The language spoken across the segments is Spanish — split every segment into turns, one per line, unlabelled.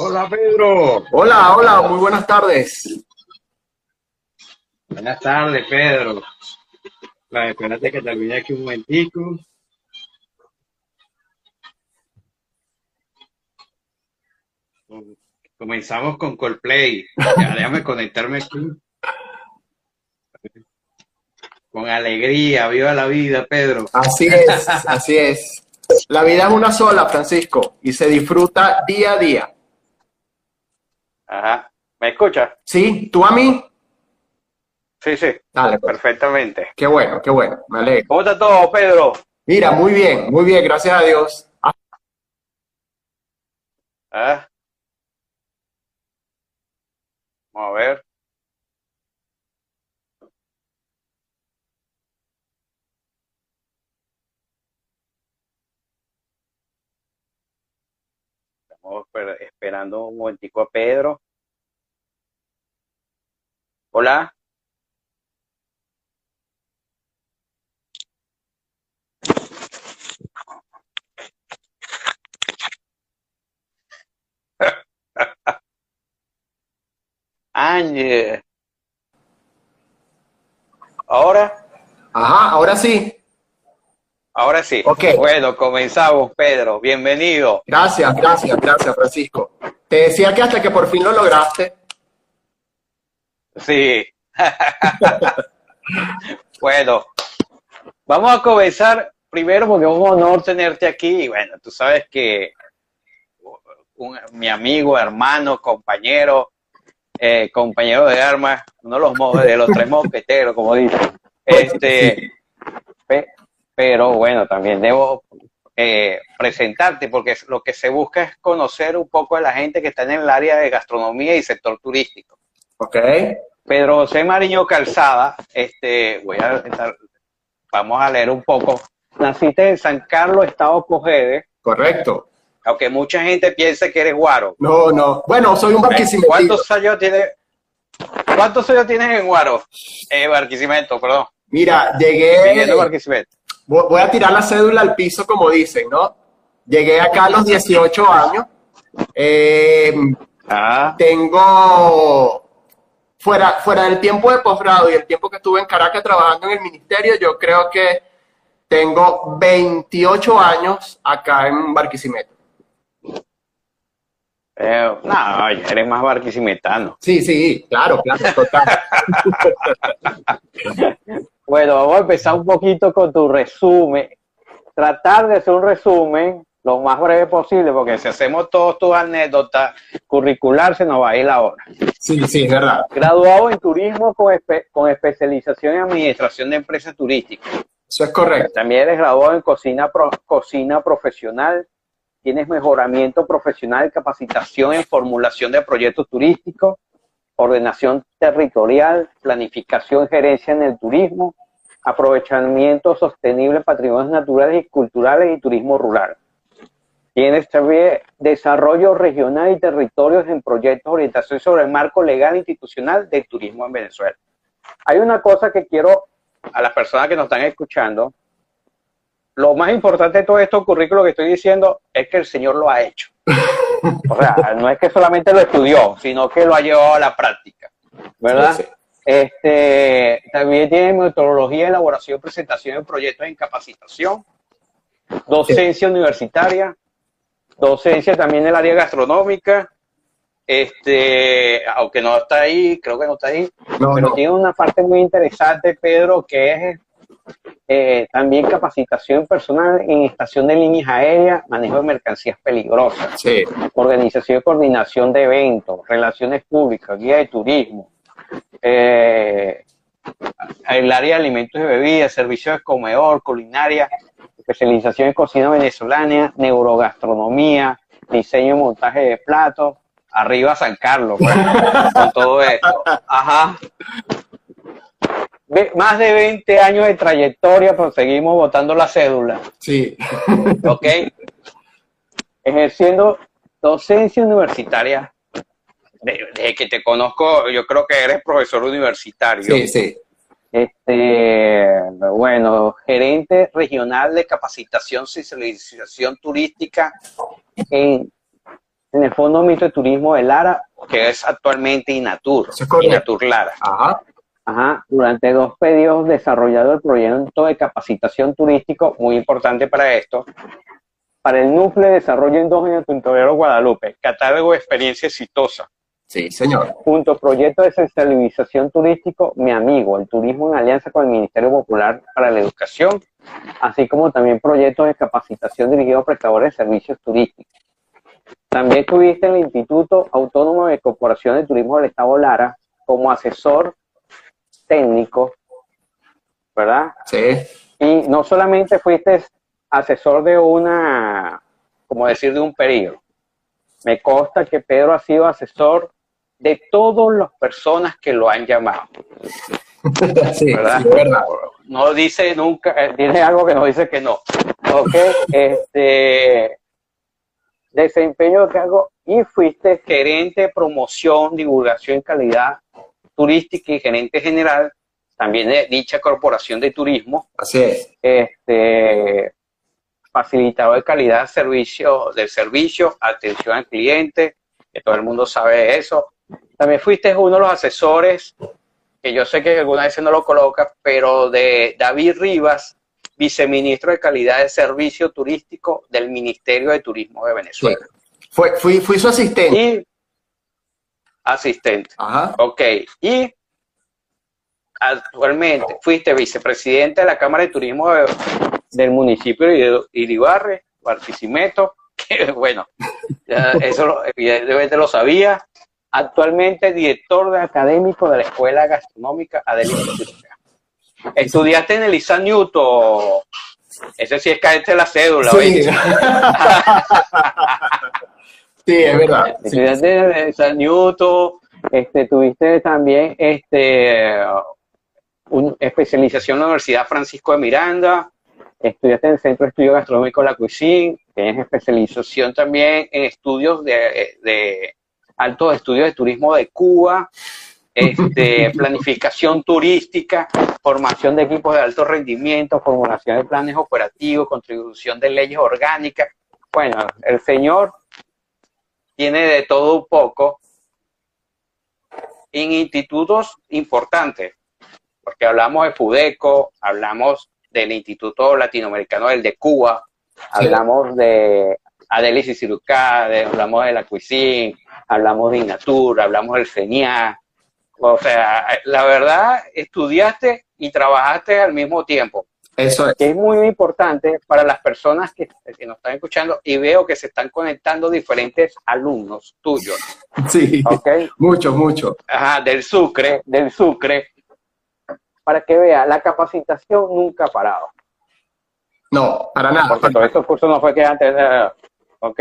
Hola Pedro.
Hola, hola, muy buenas tardes.
Buenas tardes, Pedro. La espérate que termine aquí un momentico. Comenzamos con Coldplay. Ya, déjame conectarme aquí. Con alegría, viva la vida, Pedro.
Así es, así es. La vida es una sola, Francisco, y se disfruta día a día.
Ajá. ¿Me escuchas?
Sí, ¿tú a mí?
Sí, sí.
Dale, pues.
Perfectamente.
Qué bueno, qué bueno. Me alegro.
¿Cómo está todo, Pedro?
Mira, muy bien, muy bien, gracias a Dios.
¿Ah? Vamos a ver. Esperando un momentico a Pedro. Hola. Ángel. Ahora,
Ajá, ahora sí.
Ahora sí.
Ok.
Bueno, comenzamos, Pedro. Bienvenido.
Gracias, gracias, gracias, Francisco. Te decía que hasta que por fin lo lograste.
Sí. bueno, vamos a comenzar primero porque es un honor tenerte aquí. Y bueno, tú sabes que un- mi amigo, hermano, compañero, eh, compañero de armas, uno de los, de los tres mosqueteros, como dicen. Este, pe- pero bueno, también debo eh, presentarte porque lo que se busca es conocer un poco a la gente que está en el área de gastronomía y sector turístico.
¿Ok?
Pedro José Mariño Calzada, este, voy a estar- vamos a leer un poco. Naciste en San Carlos, Estado Cogede,
Correcto.
aunque mucha gente piensa que eres guaro.
No, no. Bueno, soy un barquisimetero.
¿Cuántos años tienes? ¿Cuántos años tienes en Guaro? Eh, Barquisimeto, perdón.
Mira, llegué.
Barquisimeto.
Voy a tirar la cédula al piso, como dicen, ¿no? Llegué acá a los 18 años. Eh,
Ah,
tengo, fuera, fuera del tiempo de posgrado y el tiempo que estuve en Caracas trabajando en el ministerio, yo creo que tengo 28 años acá en Barquisimeto.
eh, no, eres más barquisimetano.
Sí, sí, claro, claro, total.
Bueno, vamos a empezar un poquito con tu resumen. Tratar de hacer un resumen lo más breve posible, porque si hacemos todas tus anécdotas curricular se nos va a ir la hora.
Sí, sí, es verdad.
Graduado en turismo con, espe- con especialización en administración de empresas turísticas.
Eso es correcto.
También eres graduado en cocina, pro- cocina profesional. Tienes mejoramiento profesional, capacitación en formulación de proyectos turísticos, ordenación territorial, planificación gerencia en el turismo, aprovechamiento sostenible de patrimonios naturales y culturales y turismo rural. Tienes también desarrollo regional y territorios en proyectos, orientación sobre el marco legal e institucional del turismo en Venezuela. Hay una cosa que quiero a las personas que nos están escuchando, lo más importante de todo esto currículo que estoy diciendo es que el Señor lo ha hecho. O sea, no es que solamente lo estudió, sino que lo ha llevado a la práctica, ¿verdad?
Sí, sí.
Este, también tiene metodología, elaboración, presentación de proyectos en capacitación, docencia universitaria, docencia también en el área gastronómica, este, aunque no está ahí, creo que no está ahí,
No,
pero
no.
tiene una parte muy interesante, Pedro, que es eh, también capacitación personal en estación de líneas aéreas, manejo de mercancías peligrosas,
Sí,
organización y coordinación de eventos, relaciones públicas, guía de turismo, eh, el área de alimentos y bebidas, servicios de comedor, culinaria, especialización en cocina venezolana, neurogastronomía, diseño y montaje de platos, arriba San Carlos, pues, con todo esto. Ajá. Más de 20 años de trayectoria, pero seguimos votando la cédula.
sí.
¿ok? Ejerciendo docencia universitaria. De- Desde que te conozco, yo creo que eres profesor universitario.
Sí, sí.
Este, bueno, gerente regional de capacitación y socialización turística en en el Fondo Mixto de Turismo de Lara, que es actualmente Inatur, Inatur Lara. Ajá. Ajá, durante dos periodos desarrollado el proyecto de capacitación turístico, muy importante para esto, para el núcleo de desarrollo endógeno Tuntolero Guadalupe, catálogo de experiencia exitosa.
Sí, señor.
Junto proyecto de sensibilización turístico, mi amigo, el turismo en alianza con el Ministerio Popular para la Educación, así como también proyectos de capacitación dirigidos a prestadores de servicios turísticos. También estuviste en el Instituto Autónomo de Corporación de Turismo del Estado Lara como asesor técnico, ¿verdad?
Sí.
Y no solamente fuiste asesor de una, como decir, de un periodo. Me consta que Pedro ha sido asesor de todas las personas que lo han llamado.
sí, ¿verdad?
No dice nunca, eh, tiene algo que no dice que no. Ok, este, desempeño de cargo y fuiste gerente de promoción, divulgación y calidad turística y gerente general también de dicha corporación de turismo.
Así es.
Este, facilitador de calidad servicio, del servicio, atención al cliente, que todo el mundo sabe eso. También fuiste uno de los asesores, que yo sé que alguna vez no lo colocas, pero de David Rivas, viceministro de calidad de servicio turístico del Ministerio de Turismo de Venezuela.
Fue, fui, fui su asistente.
Asistente.
Ajá.
Ok. Y actualmente fuiste vicepresidente de la Cámara de Turismo del municipio de Iribarre, Barquisimeto, que bueno, eso evidentemente lo sabía. Actualmente director de académico de la Escuela Gastronómica Adelina Estudiaste en el Isa Newton. Ese sí es caerte la cédula.
Sí, sí es verdad.
Estudiaste Isa Newton. Este, tuviste también este, una especialización en la Universidad Francisco de Miranda. Estudiaste en el Centro de Estudio Gastronómico La Cuisine. Tienes especialización también en estudios de, de altos estudios de turismo de Cuba este, planificación turística, formación de equipos de alto rendimiento, formulación de planes operativos, contribución de leyes orgánicas. Bueno, el señor tiene de todo un poco en institutos importantes, porque hablamos de FUDECO, hablamos del Instituto Latinoamericano del de Cuba, hablamos de Adelis y Cirucá, hablamos de la Cuisine, hablamos de Inatur, hablamos del CENIA, o sea, la verdad, estudiaste y trabajaste al mismo tiempo.
Eso es.
Que es muy, importante para las personas que, nos están escuchando y veo que se están conectando diferentes alumnos tuyos.
Sí, ¿okay? mucho, mucho.
Ajá, del Sucre, del Sucre, para que vea, la capacitación nunca ha parado.
No, para nada.
Porque todo estos cursos no fue que antes, ¿ok?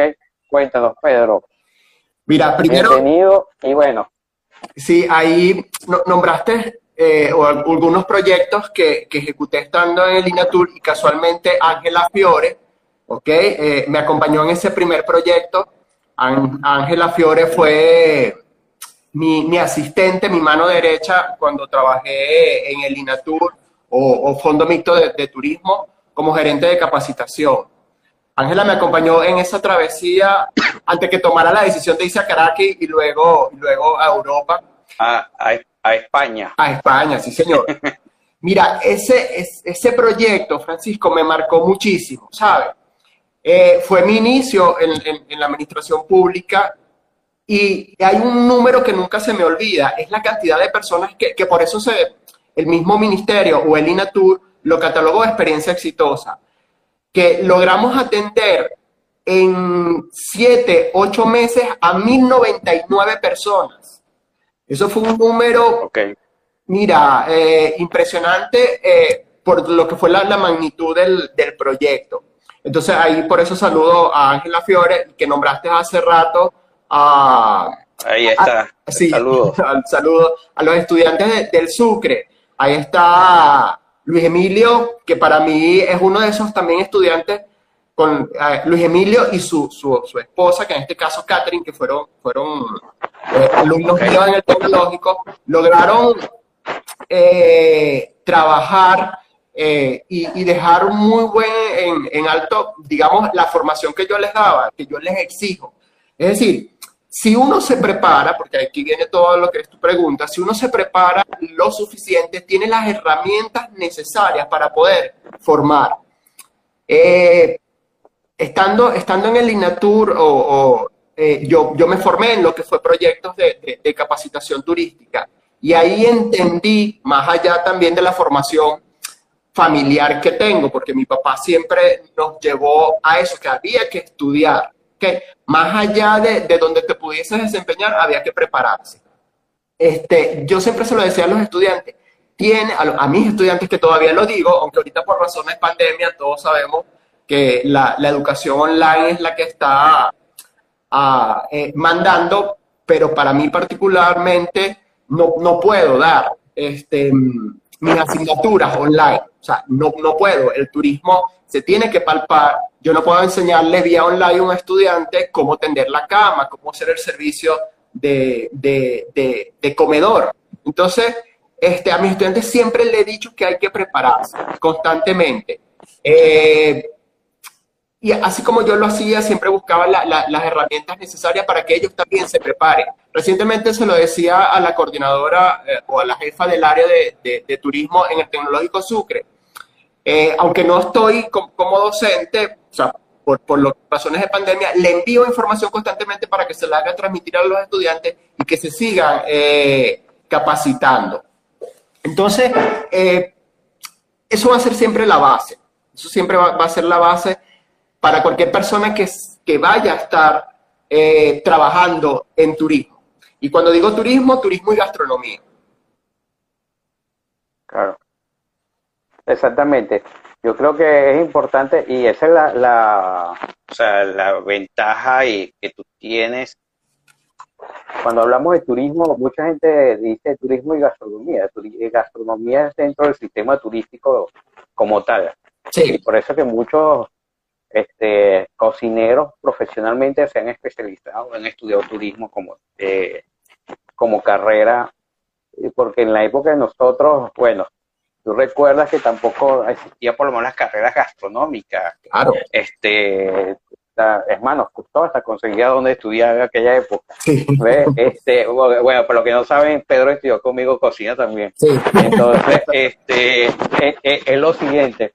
Cuéntanos, Pedro.
Mira, primero...
Bienvenido y bueno,
Sí, ahí nombraste eh, algunos proyectos que, ejecuté estando en el INATUR y casualmente Ángela Fiore, ¿ok? Eh, me acompañó en ese primer proyecto. Ángela Fiore fue mi, asistente, mi mano derecha cuando trabajé en el INATUR o, Fondo Mixto de, Turismo como gerente de capacitación. Ángela me acompañó en esa travesía antes que tomara la decisión de irse a Caracas y luego, luego a Europa.
A, a, España.
A España, sí, señor. Mira, ese, ese proyecto, Francisco, me marcó muchísimo, ¿sabes? Eh, fue mi inicio en, en, la administración pública y hay un número que nunca se me olvida, es la cantidad de personas que, que por eso se, el mismo ministerio o el INATUR lo catalogó de experiencia exitosa que logramos atender en siete, ocho meses a 1099 personas. Eso fue un número, mira, eh, impresionante eh, por lo que fue la, magnitud del, proyecto. Entonces ahí por eso saludo a Ángela Fiore, que nombraste hace rato a...
Ahí está.
sí, saludo. saludo a los estudiantes del Sucre. Ahí está Luis Emilio, que para mí es uno de esos también estudiantes, con eh, Luis Emilio y su, su, esposa, que en este caso Catherine, que fueron, fueron eh, alumnos míos en el tecnológico, lograron eh, trabajar y, dejar muy buen en, en, alto, digamos, la formación que yo les daba, que yo les exijo. Es decir, si uno se prepara, porque aquí viene todo lo que es tu pregunta, si uno se prepara lo suficiente, tiene las herramientas necesarias para poder formar. Eh, estando, estando en el INATUR, o, eh, yo, yo, me formé en lo que fue proyectos de, de, capacitación turística y ahí entendí, más allá también de la formación familiar que tengo, porque mi papá siempre nos llevó a eso, que había que estudiar, que más allá de, de donde te pudieses desempeñar, había que prepararse. Este, yo siempre se lo decía a los estudiantes, tiene, a, mis estudiantes que todavía lo digo, aunque ahorita por razones de pandemia todos sabemos que la, la educación online es la que está ah, eh, mandando, pero para mí particularmente no, no puedo dar este, mis asignaturas online. O sea, no, no puedo. El turismo se tiene que palpar. Yo no puedo enseñarle vía online a un estudiante cómo tender la cama, cómo hacer el servicio de, de, de, comedor. Entonces, este, a mis estudiantes siempre le he dicho que hay que prepararse constantemente. Eh, y así como yo lo hacía, siempre buscaba las herramientas necesarias para que ellos también se preparen. Recientemente se lo decía a la coordinadora eh, o a la jefa del área de, turismo en el Tecnológico Sucre. Eh, aunque no estoy como, docente, o sea, por, por las razones de pandemia, le envío información constantemente para que se la haga transmitir a los estudiantes y que se sigan eh, capacitando. Entonces, eso va a ser siempre la base. Eso siempre va a ser la base para cualquier persona que, que vaya a estar eh, trabajando en turismo. Y cuando digo turismo, turismo y gastronomía.
Claro. Exactamente. Yo creo que es importante y esa es la, la, o sea, la ventaja y, que tú tienes. Cuando hablamos de turismo, mucha gente dice turismo y gastronomía. Gastronomía es dentro del sistema turístico como tal. Sí. Y por eso que muchos este, cocineros profesionalmente se han especializado, han estudiado turismo como, eh, como carrera, porque en la época de nosotros, bueno, tú recuerdas que tampoco existía por lo menos las carreras gastronómicas.
Claro.
Este, es más, nos costó hasta conseguir donde estudiar en aquella época. Este, bueno, por lo que no saben, Pedro estudió conmigo cocina también. Entonces, este, es, lo siguiente.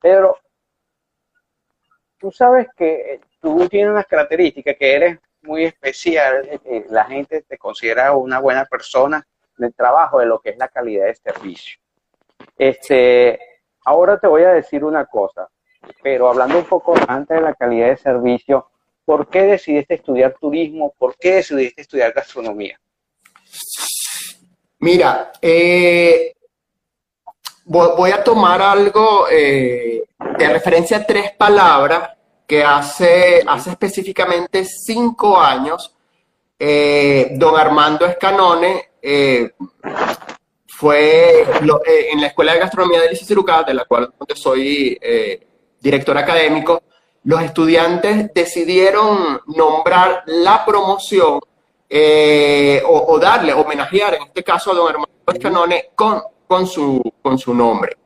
Pedro, tú sabes que eh, tú tienes unas características, que eres muy especial, eh, la gente te considera una buena persona en el trabajo de lo que es la calidad de servicio. Este, ahora te voy a decir una cosa, pero hablando un poco antes de la calidad de servicio, ¿por qué decidiste estudiar turismo? ¿Por qué decidiste estudiar gastronomía?
Mira, eh, voy a tomar algo de referencia a tres palabras que hace, hace específicamente cinco años, eh, don Armando Escanone eh, fue eh, en la Escuela de Gastronomía de Licicirucá, de la cual soy director académico, los estudiantes decidieron nombrar la promoción o, darle, homenajear en este caso a don Armando Escanone con, con, su, con su nombre.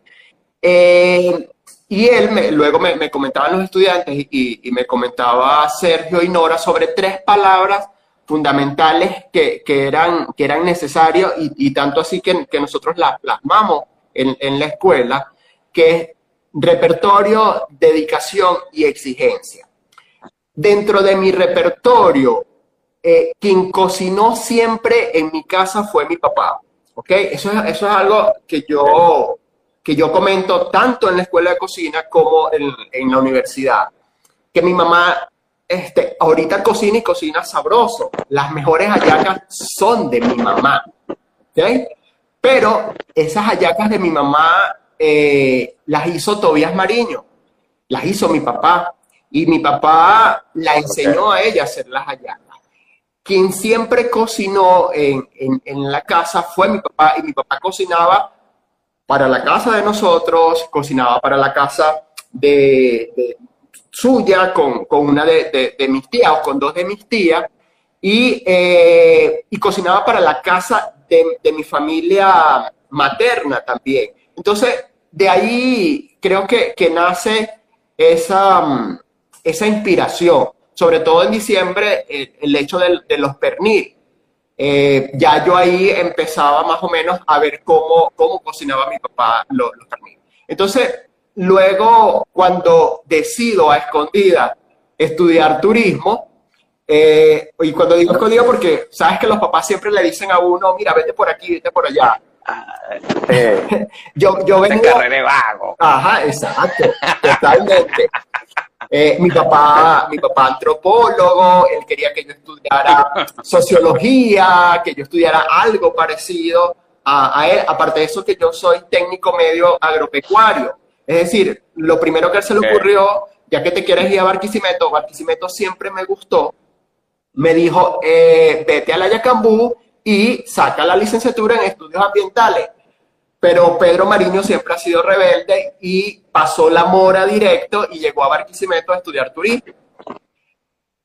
Y él me, luego me, me, comentaban los estudiantes y, me comentaba Sergio y Nora sobre tres palabras fundamentales que, eran, que eran necesarias y, tanto así que, nosotros las plasmamos en, la escuela, que es repertorio, dedicación y exigencia. Dentro de mi repertorio, eh, quien cocinó siempre en mi casa fue mi papá. ¿ok? Eso es, eso es algo que yo que yo comento tanto en la escuela de cocina como en, la universidad, que mi mamá este, ahorita cocina y cocina sabroso. Las mejores hallacas son de mi mamá. ¿okay? Pero esas hallacas de mi mamá eh, las hizo Tobias Mariño, las hizo mi papá. Y mi papá la enseñó a ella a hacer las hallacas. Quien siempre cocinó en, en la casa fue mi papá y mi papá cocinaba para la casa de nosotros, cocinaba para la casa de, suya con, una de, mis tías o con dos de mis tías y, eh, y cocinaba para la casa de, mi familia materna también. Entonces, de ahí creo que, nace esa, esa inspiración. Sobre todo en diciembre, el, hecho de, los pernil. Eh, ya yo ahí empezaba más o menos a ver cómo, cómo cocinaba mi papá los, los. Entonces, luego, cuando decido a escondida estudiar turismo, eh, y cuando digo escondido, porque sabes que los papás siempre le dicen a uno, mira, vete por aquí, vete por allá.
yo, yo vengo... de vago.
Ajá, exacto, totalmente. Eh, mi papá, mi papá antropólogo, él quería que yo estudiara sociología, que yo estudiara algo parecido a, él. Aparte de eso, que yo soy técnico medio agropecuario. Es decir, lo primero que él se le ocurrió, ya que te quieres ir a Barquisimeto, Barquisimeto siempre me gustó, me dijo, eh, vete a la Yacambú y saca la licenciatura en estudios ambientales. Pero Pedro Mariño siempre ha sido rebelde y pasó la mora directo y llegó a Barquisimeto a estudiar turismo.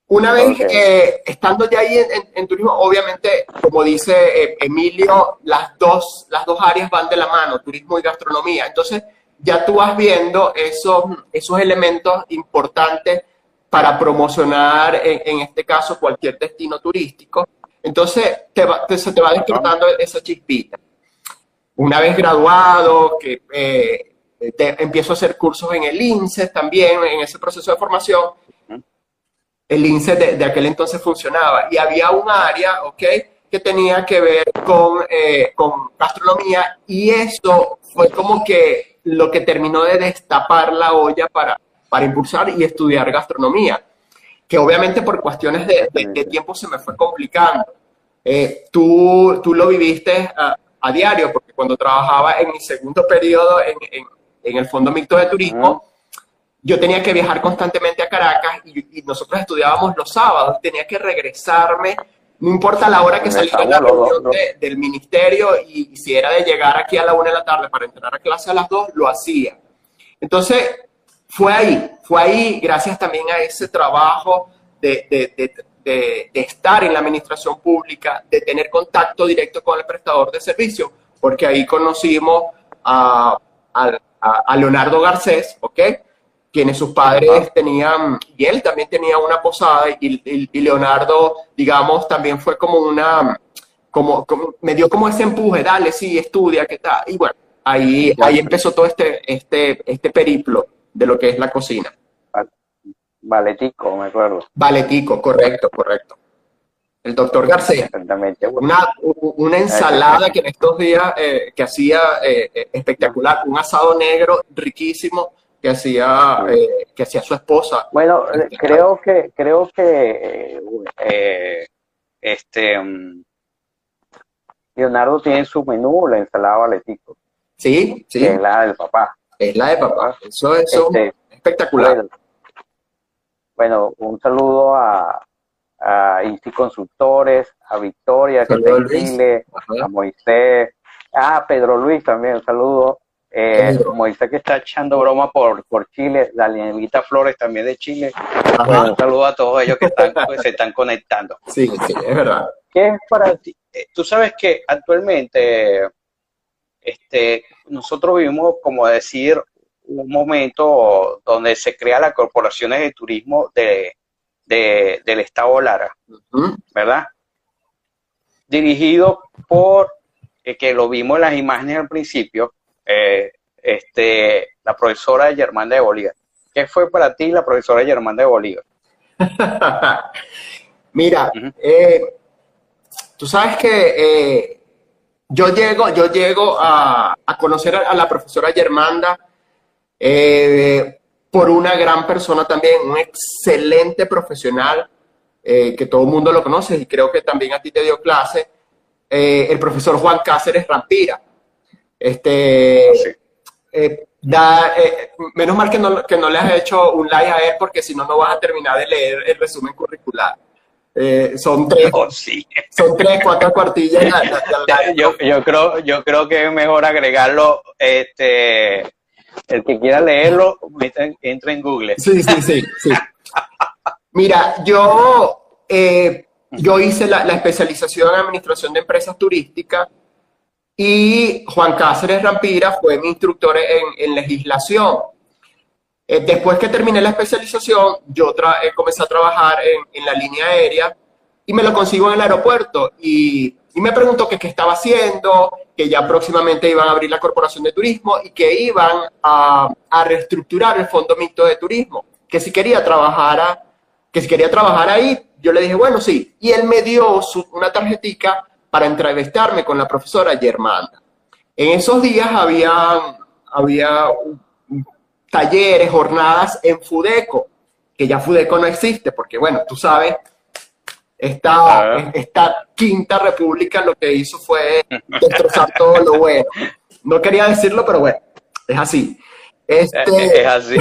Una vez eh, estando ya ahí en, turismo, obviamente, como dice eh, Emilio, las dos, las dos áreas van de la mano, turismo y gastronomía. Entonces, ya tú vas viendo esos, esos elementos importantes para promocionar, en, este caso, cualquier destino turístico. Entonces, te se te va despertando esa chispita. Una vez graduado, que eh, empiezo a hacer cursos en el INSEE también, en ese proceso de formación, el INSEE de, aquel entonces funcionaba y había un área, ¿ok? Que tenía que ver con, eh, con gastronomía y eso fue como que lo que terminó de destapar la olla para, para impulsar y estudiar gastronomía, que obviamente por cuestiones de, tiempo se me fue complicando. Eh, tú, tú lo viviste a, a, diario, porque cuando trabajaba en mi segundo periodo en, en, en el Fondo Mixto de Turismo, yo tenía que viajar constantemente a Caracas y, nosotros estudiábamos los sábados, tenía que regresarme, no importa la hora que saliera la reunión del ministerio y, si era de llegar aquí a la una de la tarde para entrar a clase a las dos, lo hacía. Entonces, fue ahí, fue ahí, gracias también a ese trabajo de, de, de, de estar en la administración pública, de tener contacto directo con el prestador de servicio, porque ahí conocimos a, a, a Leonardo Garcés, ¿ok? quienes sus padres tenían, y él también tenía una posada, y, Leonardo, digamos, también fue como una, como, me dio como ese empuje, dale, sí, estudia, ¿qué tal? Y bueno, ahí, ahí empezó todo este, este, este periplo de lo que es la cocina.
Valetico, me acuerdo.
Valetico, correcto, correcto. El doctor García. Exactamente. Una, una ensalada que en estos días eh, que hacía eh, eh, espectacular, un asado negro riquísimo que hacía, eh, que hacía su esposa.
Bueno, eh, creo que, creo que este mm, Leonardo tiene su menú, la ensalada valetico.
Sí, sí.
es la del papá.
Es la de papá. Eso, es este, espectacular.
Bueno, un saludo a, a Insti Consultores, a Victoria, que está a Moisés, a Pedro Luis también, un saludo. Eh, Moisés que está echando broma por, por Chile, Danielita Flores también de Chile. un saludo a todos ellos que están, pues, se están conectando.
Sí, sí, es verdad.
¿Qué es para ti? Eh, tú sabes que actualmente este, nosotros vivimos, como decir, un momento donde se crea las corporaciones de turismo de, del Estado Lara, ¿verdad? Dirigido por, eh, que lo vimos en las imágenes al principio, eh, este, la profesora Germán de Bolívar. ¿Qué fue para ti la profesora Germán de Bolívar?
Mira, eh, tú sabes que eh, yo llego, yo llego a, conocer a, la profesora Germanda por una gran persona también, un excelente profesional que todo el mundo lo conoce y creo que también a ti te dio clase, el profesor Juan Cáceres Rampira. Este, eh, da, eh, menos mal que no, que no le has hecho un like a él porque si no, no vas a terminar de leer el resumen curricular. Eh, son tres, oh, son tres, cuatro cuartillas.
yo, yo, creo, yo creo que es mejor agregarlo, este, el que quiera leerlo, entra en Google.
Sí, sí, sí, sí. Mira, yo, yo hice la, la especialización en administración de empresas turísticas y Juan Cáceres Rampira fue mi instructor en, legislación. Eh, después que terminé la especialización, yo eh, comencé a trabajar en, en, la línea aérea y me lo consigo en el aeropuerto y, y me preguntó que qué estaba haciendo, que ya próximamente iban a abrir la Corporación de Turismo y que iban a, a reestructurar el Fondo Mixto de Turismo, que si quería trabajar, que si quería trabajar ahí, yo le dije, bueno, sí. Y él me dio una tarjetica para entrevistarme con la profesora Germanda. En esos días había, había talleres, jornadas en Fudeco, que ya Fudeco no existe, porque bueno, tú sabes, esta, esta quinta república lo que hizo fue destrozar todo lo bueno. No quería decirlo, pero bueno, es así. Este, es así.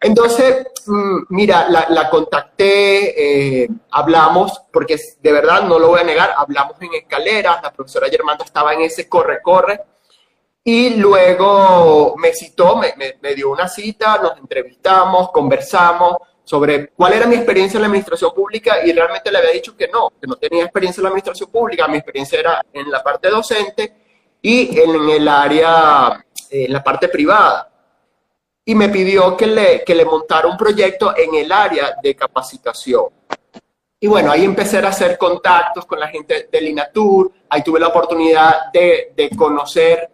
Entonces, mm, mira, la, contacté, eh, hablamos, porque de verdad no lo voy a negar, hablamos en escaleras, la profesora Germanda estaba en ese corre-corre, y luego me citó, me, dio una cita, nos entrevistamos, conversamos sobre cuál era mi experiencia en la administración pública y realmente le había dicho que no, que no tenía experiencia en la administración pública, mi experiencia era en la parte docente y en el área, en la parte privada y me pidió que le, que le montara un proyecto en el área de capacitación. Y bueno, ahí empecé a hacer contactos con la gente del INATUR, ahí tuve la oportunidad de, de conocer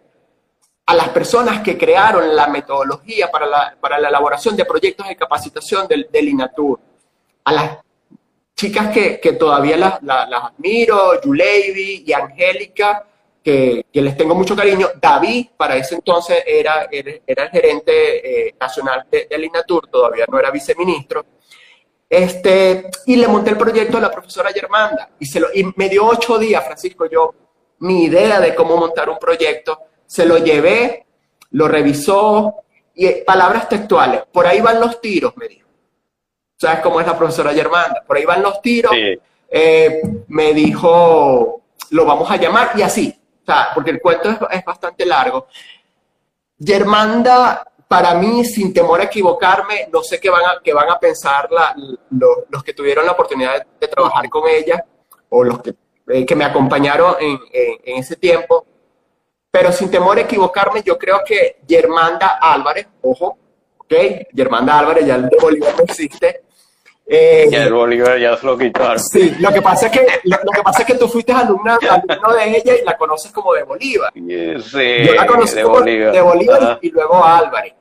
a las personas que crearon la metodología para la, para la elaboración de proyectos de capacitación del, del INATUR, a las chicas que, que todavía las, las, admiro, Yuleivi y Angélica, que, les tengo mucho cariño. David, para ese entonces, era, era, el gerente eh, nacional de, del INATUR, todavía no era viceministro. Este, y le monté el proyecto a la profesora Germanda y, se lo, y me dio ocho días, Francisco, yo, mi idea de cómo montar un proyecto, se lo llevé, lo revisó y eh, palabras textuales, por ahí van los tiros, me dijo. ¿Sabes cómo es la profesora Germanda? Por ahí van los tiros. Eh, me dijo, lo vamos a llamar y así porque el cuento es, bastante largo. Germanda, para mí, sin temor a equivocarme, no sé qué van a, qué van a pensar los que tuvieron la oportunidad de, trabajar con ella o los que, eh, que me acompañaron en, en, ese tiempo, pero sin temor a equivocarme, yo creo que Germanda Álvarez, ojo, ¿ok? Germanda Álvarez, ya el de Bolívar no existe,
eh, ya el Bolívar ya se lo quitaron.
Sí, lo que pasa es que, lo, que, pasa es que tú fuiste alumna, alumno de ella y la conoces como de Bolívar.
Sí,
Yo la conocí de como Bolívar. de Bolívar y, luego Álvarez.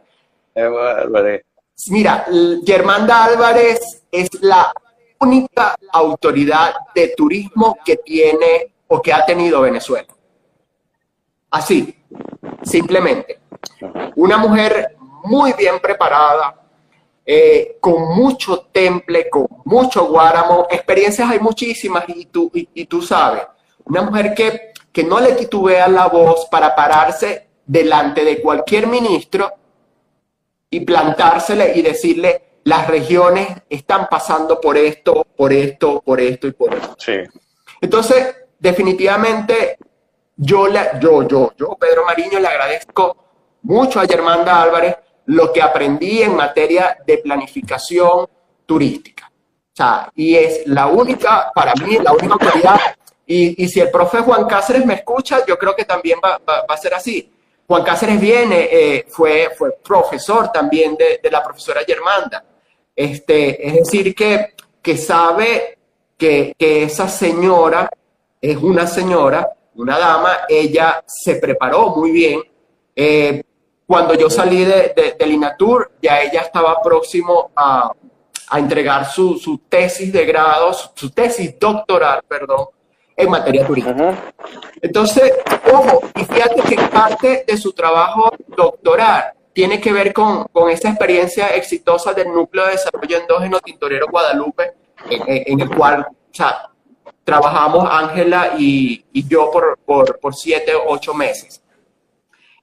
Álvarez. Mira, Germanda Álvarez es la única autoridad de turismo que tiene o que ha tenido Venezuela. Así, simplemente. Una mujer muy bien preparada, eh, con mucho temple, con mucho guáramo. Experiencias hay muchísimas y tú, y, tú sabes. Una mujer que, que no le titubea la voz para pararse delante de cualquier ministro y plantársele y decirle, las regiones están pasando por esto, por esto, por esto y por esto.
Sí.
Entonces, definitivamente, yo, le, yo, yo, yo, Pedro Mariño, le agradezco mucho a Germanda Álvarez lo que aprendí en materia de planificación turística. O sea, y es la única, para mí, la única autoridad. Y, y si el profe Juan Cáceres me escucha, yo creo que también va, va, a ser así. Juan Cáceres viene, eh, fue, fue profesor también de, de, la profesora Germanda. Este, es decir, que, que sabe que, que esa señora es una señora, una dama, ella se preparó muy bien, eh, cuando yo salí de, de, del INATUR, ya ella estaba próximo a, a entregar su, su, tesis de grado, su, tesis doctoral, perdón, en materia turística. Entonces, ojo, y fíjate que parte de su trabajo doctoral tiene que ver con, con esa experiencia exitosa del núcleo de desarrollo endógeno Tintorero Guadalupe, en, en el cual o sea, trabajamos Ángela y, y, yo por, por, por siete o ocho meses.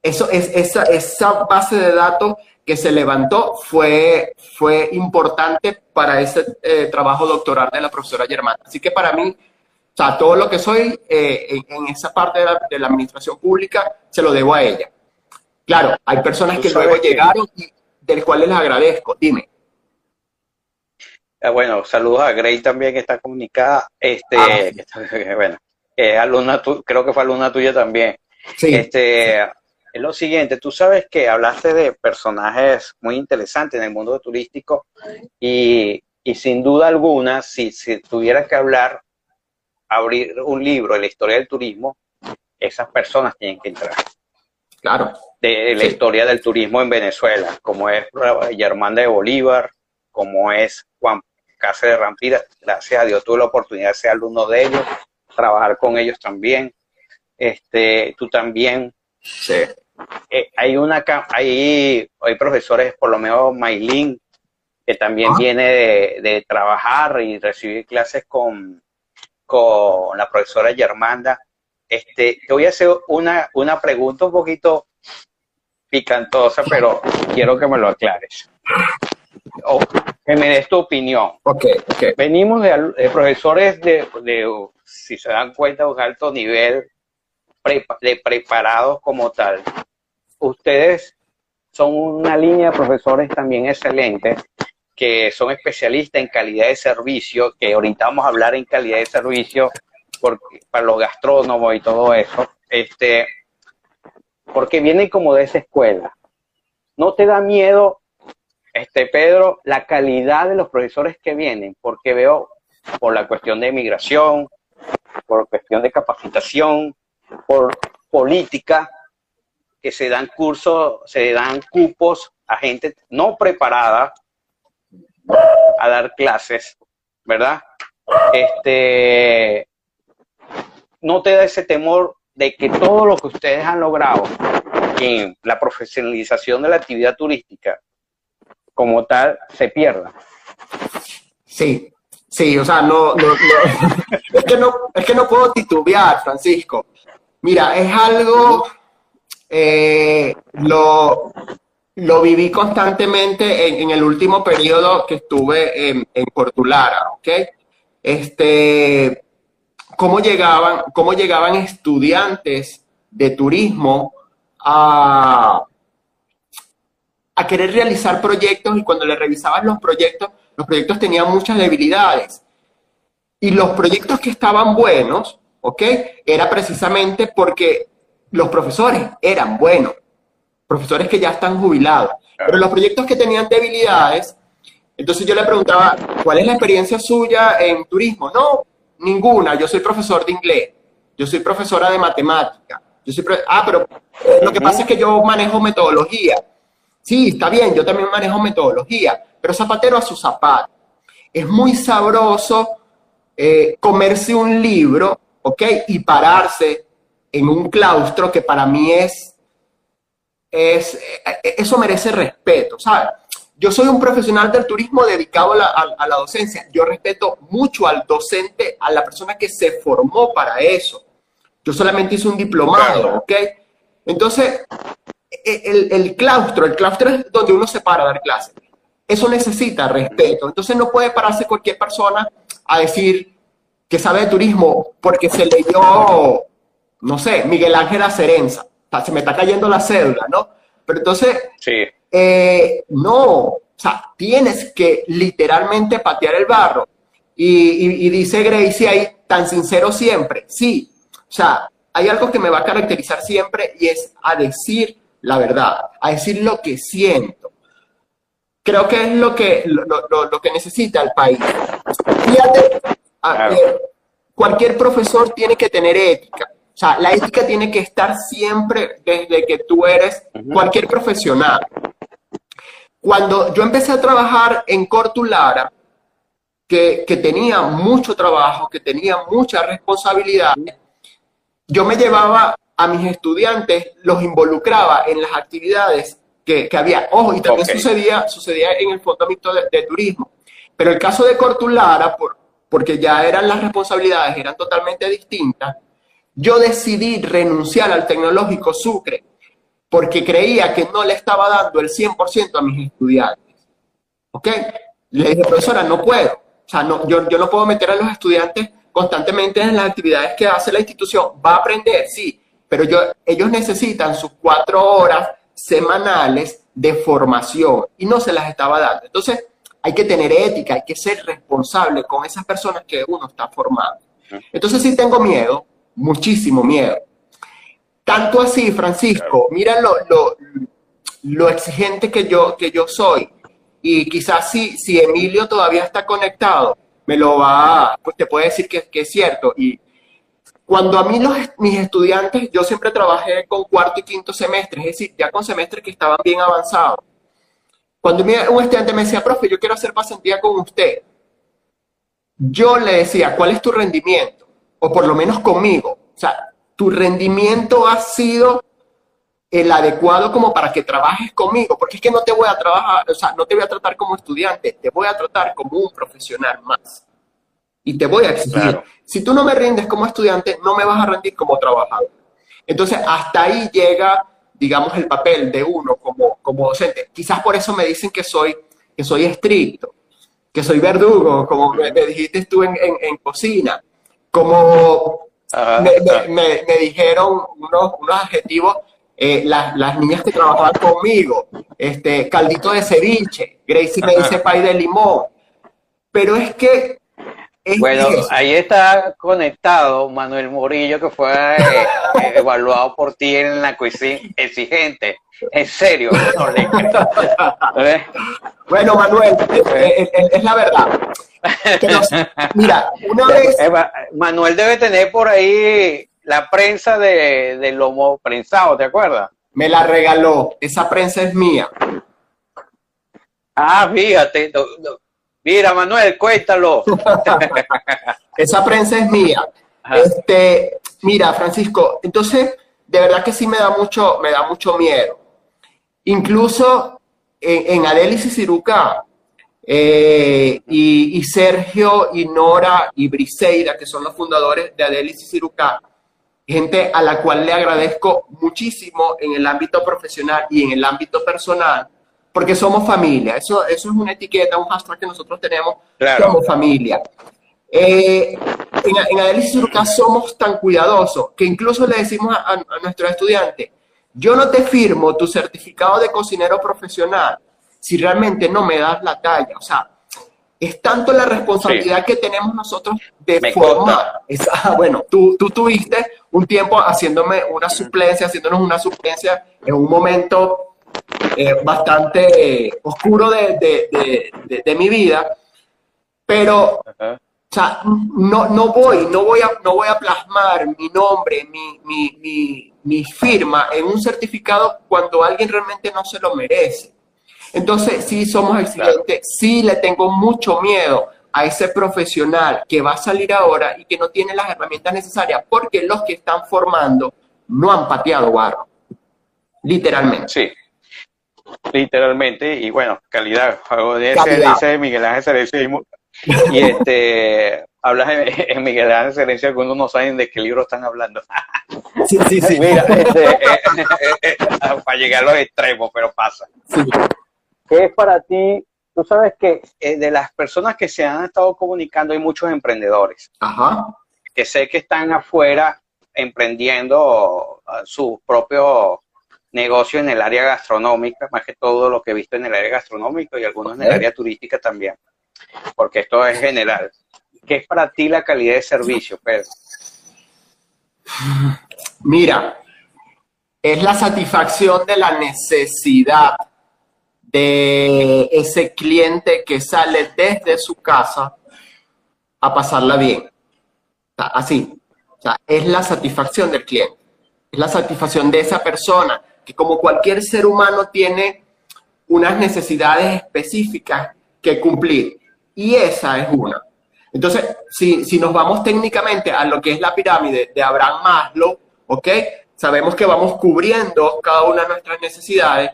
Eso es, esa, esa base de datos que se levantó fue, fue importante para ese eh, trabajo doctoral de la profesora Germán. Así que para mí, o sea, todo lo que soy eh, en, esa parte de la, de la, administración pública se lo debo a ella. Claro, hay personas que luego llegaron y del cual les agradezco. Dime.
Ah, bueno, saludos a Grey también que está comunicada. Este, ah, bueno, alumna creo que fue alumna tuya también. Sí, este, es lo siguiente, tú sabes que hablaste de personajes muy interesantes en el mundo turístico y, sin duda alguna, si, si tuvieras que hablar, abrir un libro de la historia del turismo, esas personas tienen que entrar.
Claro.
De, la historia del turismo en Venezuela, como es Germán de Bolívar, como es Juan Cáceres de Rampira. Gracias a Dios tuve la oportunidad de ser alumno de ellos, trabajar con ellos también. Este, tú también.
Sí.
Eh, hay una hay, hay profesores, por lo menos Maylin, que también ah. viene de, trabajar y recibir clases con, con la profesora Germanda. Este, te voy a hacer una, una pregunta un poquito picantosa, pero quiero que me lo aclares. O que me des tu opinión.
Okay,
Venimos de, profesores de, de, si se dan cuenta, un alto nivel de preparados como tal ustedes son una línea de profesores también excelentes que son especialistas en calidad de servicio, que ahorita vamos a hablar en calidad de servicio porque, para los gastrónomos y todo eso, este, porque vienen como de esa escuela. ¿No te da miedo, este, Pedro, la calidad de los profesores que vienen? Porque veo por la cuestión de migración, por cuestión de capacitación, por política, que se dan cursos, se dan cupos a gente no preparada a dar clases, ¿verdad? Este, no te da ese temor de que todo lo que ustedes han logrado en la profesionalización de la actividad turística como tal se pierda.
Sí, sí, o sea, no, es, que no es que no puedo titubear, Francisco. Mira, es algo eh, lo, lo viví constantemente en, el último periodo que estuve en, en Portulara, ¿ok? Este, ¿cómo llegaban, cómo llegaban estudiantes de turismo a, a querer realizar proyectos y cuando le revisaban los proyectos, los proyectos tenían muchas debilidades. Y los proyectos que estaban buenos, ¿ok? Era precisamente porque los profesores eran buenos, profesores que ya están jubilados, pero los proyectos que tenían debilidades, entonces yo le preguntaba, ¿cuál es la experiencia suya en turismo? No, ninguna, yo soy profesor de inglés, yo soy profesora de matemática, yo soy ah, pero lo que pasa es que yo manejo metodología. Sí, está bien, yo también manejo metodología, pero zapatero a su zapato. Es muy sabroso eh, comerse un libro, ¿ok? Y pararse en un claustro que para mí es, es eso merece respeto, ¿sabes? Yo soy un profesional del turismo dedicado a la, docencia. Yo respeto mucho al docente, a la persona que se formó para eso. Yo solamente hice un diplomado, ¿ok? Entonces, el, el, claustro, el claustro es donde uno se para a dar clases. Eso necesita respeto. Entonces no puede pararse cualquier persona a decir que sabe de turismo porque se leyó no sé, Miguel Ángel Acerenza. se me está cayendo la cédula, ¿no? Pero entonces,
sí.
Eh, no, o sea, tienes que literalmente patear el barro. Y, dice Gracie ahí, tan sincero siempre. Sí, o sea, hay algo que me va a caracterizar siempre y es a decir la verdad, a decir lo que siento. Creo que es lo que, lo, que necesita el país. Fíjate, cualquier profesor tiene que tener ética. O sea, la ética tiene que estar siempre desde que tú eres cualquier profesional. Cuando yo empecé a trabajar en Cortulara, que, que tenía mucho trabajo, que tenía mucha responsabilidad, yo me llevaba a mis estudiantes, los involucraba en las actividades que, que había. Ojo, y también sucedía, sucedía en el Fondo Mixto de, de, Turismo. Pero el caso de Cortulara, por, porque ya eran las responsabilidades, eran totalmente distintas, yo decidí renunciar al tecnológico Sucre porque creía que no le estaba dando el 100% a mis estudiantes. ¿Ok? Le dije, profesora, no puedo. O sea, no, yo, yo no puedo meter a los estudiantes constantemente en las actividades que hace la institución. Va a aprender, sí, pero yo, ellos necesitan sus cuatro horas semanales de formación y no se las estaba dando. Entonces, hay que tener ética, hay que ser responsable con esas personas que uno está formando. Entonces, sí tengo miedo, muchísimo miedo. Tanto así, Francisco, mira lo, lo, lo, exigente que yo, que yo soy. Y quizás si, si Emilio todavía está conectado, me lo va, pues te puede decir que, que es cierto. Y cuando a mí los, mis estudiantes, yo siempre trabajé con cuarto y quinto semestre, es decir, ya con semestres que estaban bien avanzados. Cuando un estudiante me decía, profe, yo quiero hacer pasantía con usted, yo le decía, ¿cuál es tu rendimiento? O por lo menos conmigo. O sea, tu rendimiento ha sido el adecuado como para que trabajes conmigo, porque es que no te voy a trabajar, o sea, no te voy a tratar como estudiante, te voy a tratar como un profesional más. Y te voy a exigir. Si tú no me rindes como estudiante, no me vas a rendir como trabajador. Entonces, hasta ahí llega, digamos, el papel de uno como, como docente. Quizás por eso me dicen que soy, que soy estricto, que soy verdugo, como me, dijiste tú en, en, cocina, como me, me, dijeron unos, unos adjetivos eh, las, las, niñas que trabajaban conmigo, este, caldito de ceviche, Gracie me dice pay de limón, pero es que...
bueno, ahí está conectado Manuel Murillo, que fue eh, evaluado por ti en la cuisine exigente. En serio.
bueno, Manuel, es, la verdad. mira, una vez...
Manuel debe tener por ahí la prensa de, del lomo prensado, ¿te acuerdas?
Me la regaló, esa prensa es mía.
Ah, fíjate, mira Manuel, cuéntalo.
esa prensa es mía. Este, mira, Francisco, entonces, de verdad que sí me da mucho, me da mucho miedo. Incluso en, en Adelis y Ciruca, eh, y, Sergio y Nora y Briseida, que son los fundadores de Adelis y Ciruca, gente a la cual le agradezco muchísimo en el ámbito profesional y en el ámbito personal, porque somos familia. Eso, eso es una etiqueta, un hashtag que nosotros tenemos como familia. Eh, en, en y somos tan cuidadosos que incluso le decimos a, a nuestros estudiantes, yo no te firmo tu certificado de cocinero profesional si realmente no me das la talla. O sea, es tanto la responsabilidad que tenemos nosotros de formar. Ah, bueno, tú, tú tuviste un tiempo haciéndome una suplencia, haciéndonos una suplencia en un momento eh, bastante oscuro de, de, de, de, mi vida, pero o sea, no, no, voy, no, voy a, no voy a plasmar mi nombre, mi, mi, mi, mi firma en un certificado cuando alguien realmente no se lo merece. Entonces, sí somos exigentes, sí le tengo mucho miedo a ese profesional que va a salir ahora y que no tiene las herramientas necesarias, porque los que están formando no han pateado barro, literalmente.
Sí, literalmente, y bueno, calidad, calidad. dice Miguel Ángel Cerezo, y este, hablas en, Miguel Ángel Cerezo, algunos no saben de qué libro están hablando.
Sí, sí, sí.
Mira, este, eh, eh, eh, para llegar a los extremos, pero pasa. Sí. ¿Qué es para ti? Tú sabes que eh, de las personas que se han estado comunicando hay muchos emprendedores.
Ajá.
Que sé que están afuera emprendiendo uh, su negocio en el área gastronómica, más que todo lo que he visto en el área gastronómica y algunos en el área turística también, porque esto es general. ¿Qué es para ti la calidad de servicio, Pedro?
Mira, es la satisfacción de la necesidad de ese cliente que sale desde su casa a pasarla bien. así. es la satisfacción del cliente. Es la satisfacción de esa persona que como cualquier ser humano tiene unas necesidades específicas que cumplir. Y esa es una. Entonces, si, si nos vamos técnicamente a lo que es la pirámide de Abraham Maslow, ¿ok? Sabemos que vamos cubriendo cada una de nuestras necesidades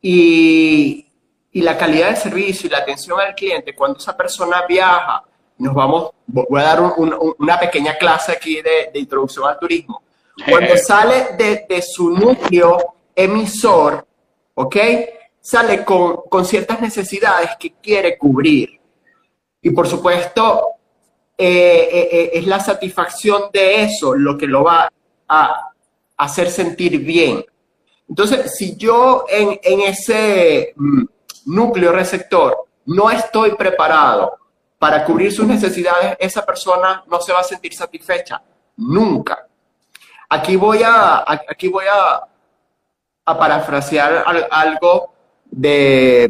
y, y la calidad de servicio y la atención al cliente, cuando esa persona viaja, nos vamos, voy a dar una pequeña clase aquí de, introducción al turismo. Cuando sale de, de, su núcleo emisor, ¿ok? Sale con, con, ciertas necesidades que quiere cubrir. Y por supuesto, eh, eh, eh, es la satisfacción de eso lo que lo va a hacer sentir bien. Entonces, si yo en, ese mm, núcleo receptor no estoy preparado para cubrir sus necesidades, esa persona no se va a sentir satisfecha nunca. Aquí voy a, aquí voy a, a parafrasear algo de,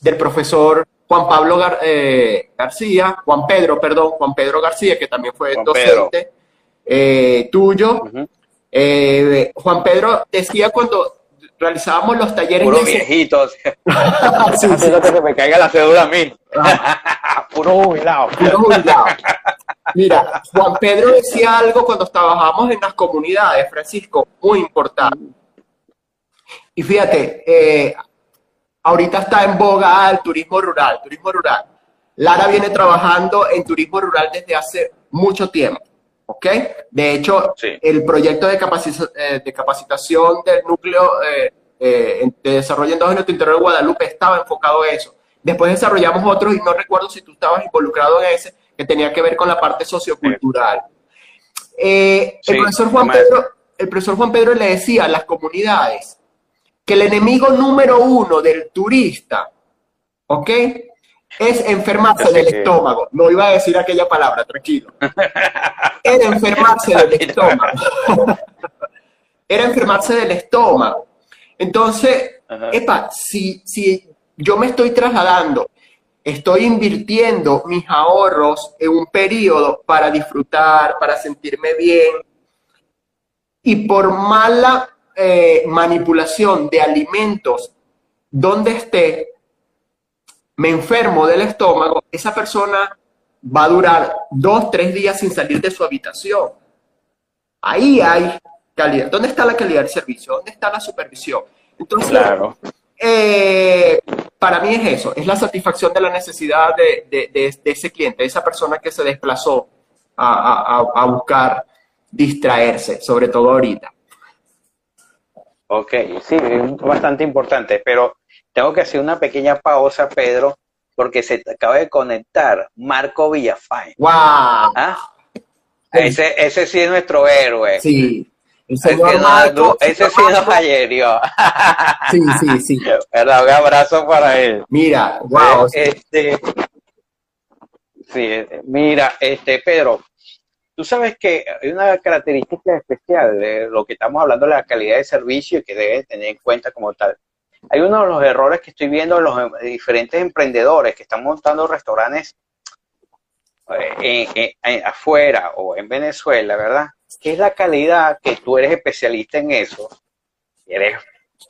del profesor Juan Pablo eh, García, Juan Pedro, perdón, Juan Pedro García, que también fue docente eh, tuyo. Eh, Juan Pedro decía cuando realizábamos los talleres...
Puro viejitos. sí, sí. que se me caiga la cédula a mí. Ah. Puro jubilado. Puro jubilado.
Mira, Juan Pedro decía algo cuando trabajábamos en las comunidades, Francisco, muy importante. Y fíjate, eh, ahorita está en boga el turismo rural, turismo rural. Lara viene trabajando en turismo rural desde hace mucho tiempo, ¿ok? De hecho, el proyecto de, eh, de, capacitación del núcleo eh, de desarrollo endógeno interior de Guadalupe estaba enfocado a eso. Después desarrollamos otros y no recuerdo si tú estabas involucrado en ese, que tenía que ver con la parte sociocultural. el, profesor Juan Pedro, el profesor Juan Pedro le decía a las comunidades, que el enemigo número uno del turista, ¿ok? Es enfermarse del estómago. No iba a decir aquella palabra, tranquilo. Era enfermarse del estómago. Era enfermarse del estómago. Entonces, epa, si, si yo me estoy trasladando, estoy invirtiendo mis ahorros en un periodo para disfrutar, para sentirme bien, y por mala eh, manipulación de alimentos donde esté, me enfermo del estómago, esa persona va a durar dos, tres días sin salir de su habitación. Ahí hay calidad. ¿Dónde está la calidad del servicio? ¿Dónde está la supervisión? Entonces, claro. Eh, para mí es eso, es la satisfacción de la necesidad de, ese cliente, de esa persona que se desplazó a buscar distraerse, sobre todo ahorita.
Ok, sí, es bastante importante, pero tengo que hacer una pequeña pausa, Pedro, porque se acaba de conectar Marco Villafay.
¡Wow! ¿Ah?
Ese, ese sí es nuestro héroe.
Sí.
Ese, Marco, ese sí nos ayerió.
Sí, sí, sí.
Un abrazo para él.
Mira, wow.
Este, sí, mira, este, Pedro, Tú sabes que hay una característica especial de lo que estamos hablando de la calidad de servicio y que debe tener en cuenta como tal. Hay uno de los errores que estoy viendo en los em, diferentes emprendedores que están montando restaurantes eh, afuera o en Venezuela, ¿verdad? Que es la calidad que tú eres especialista en eso, eres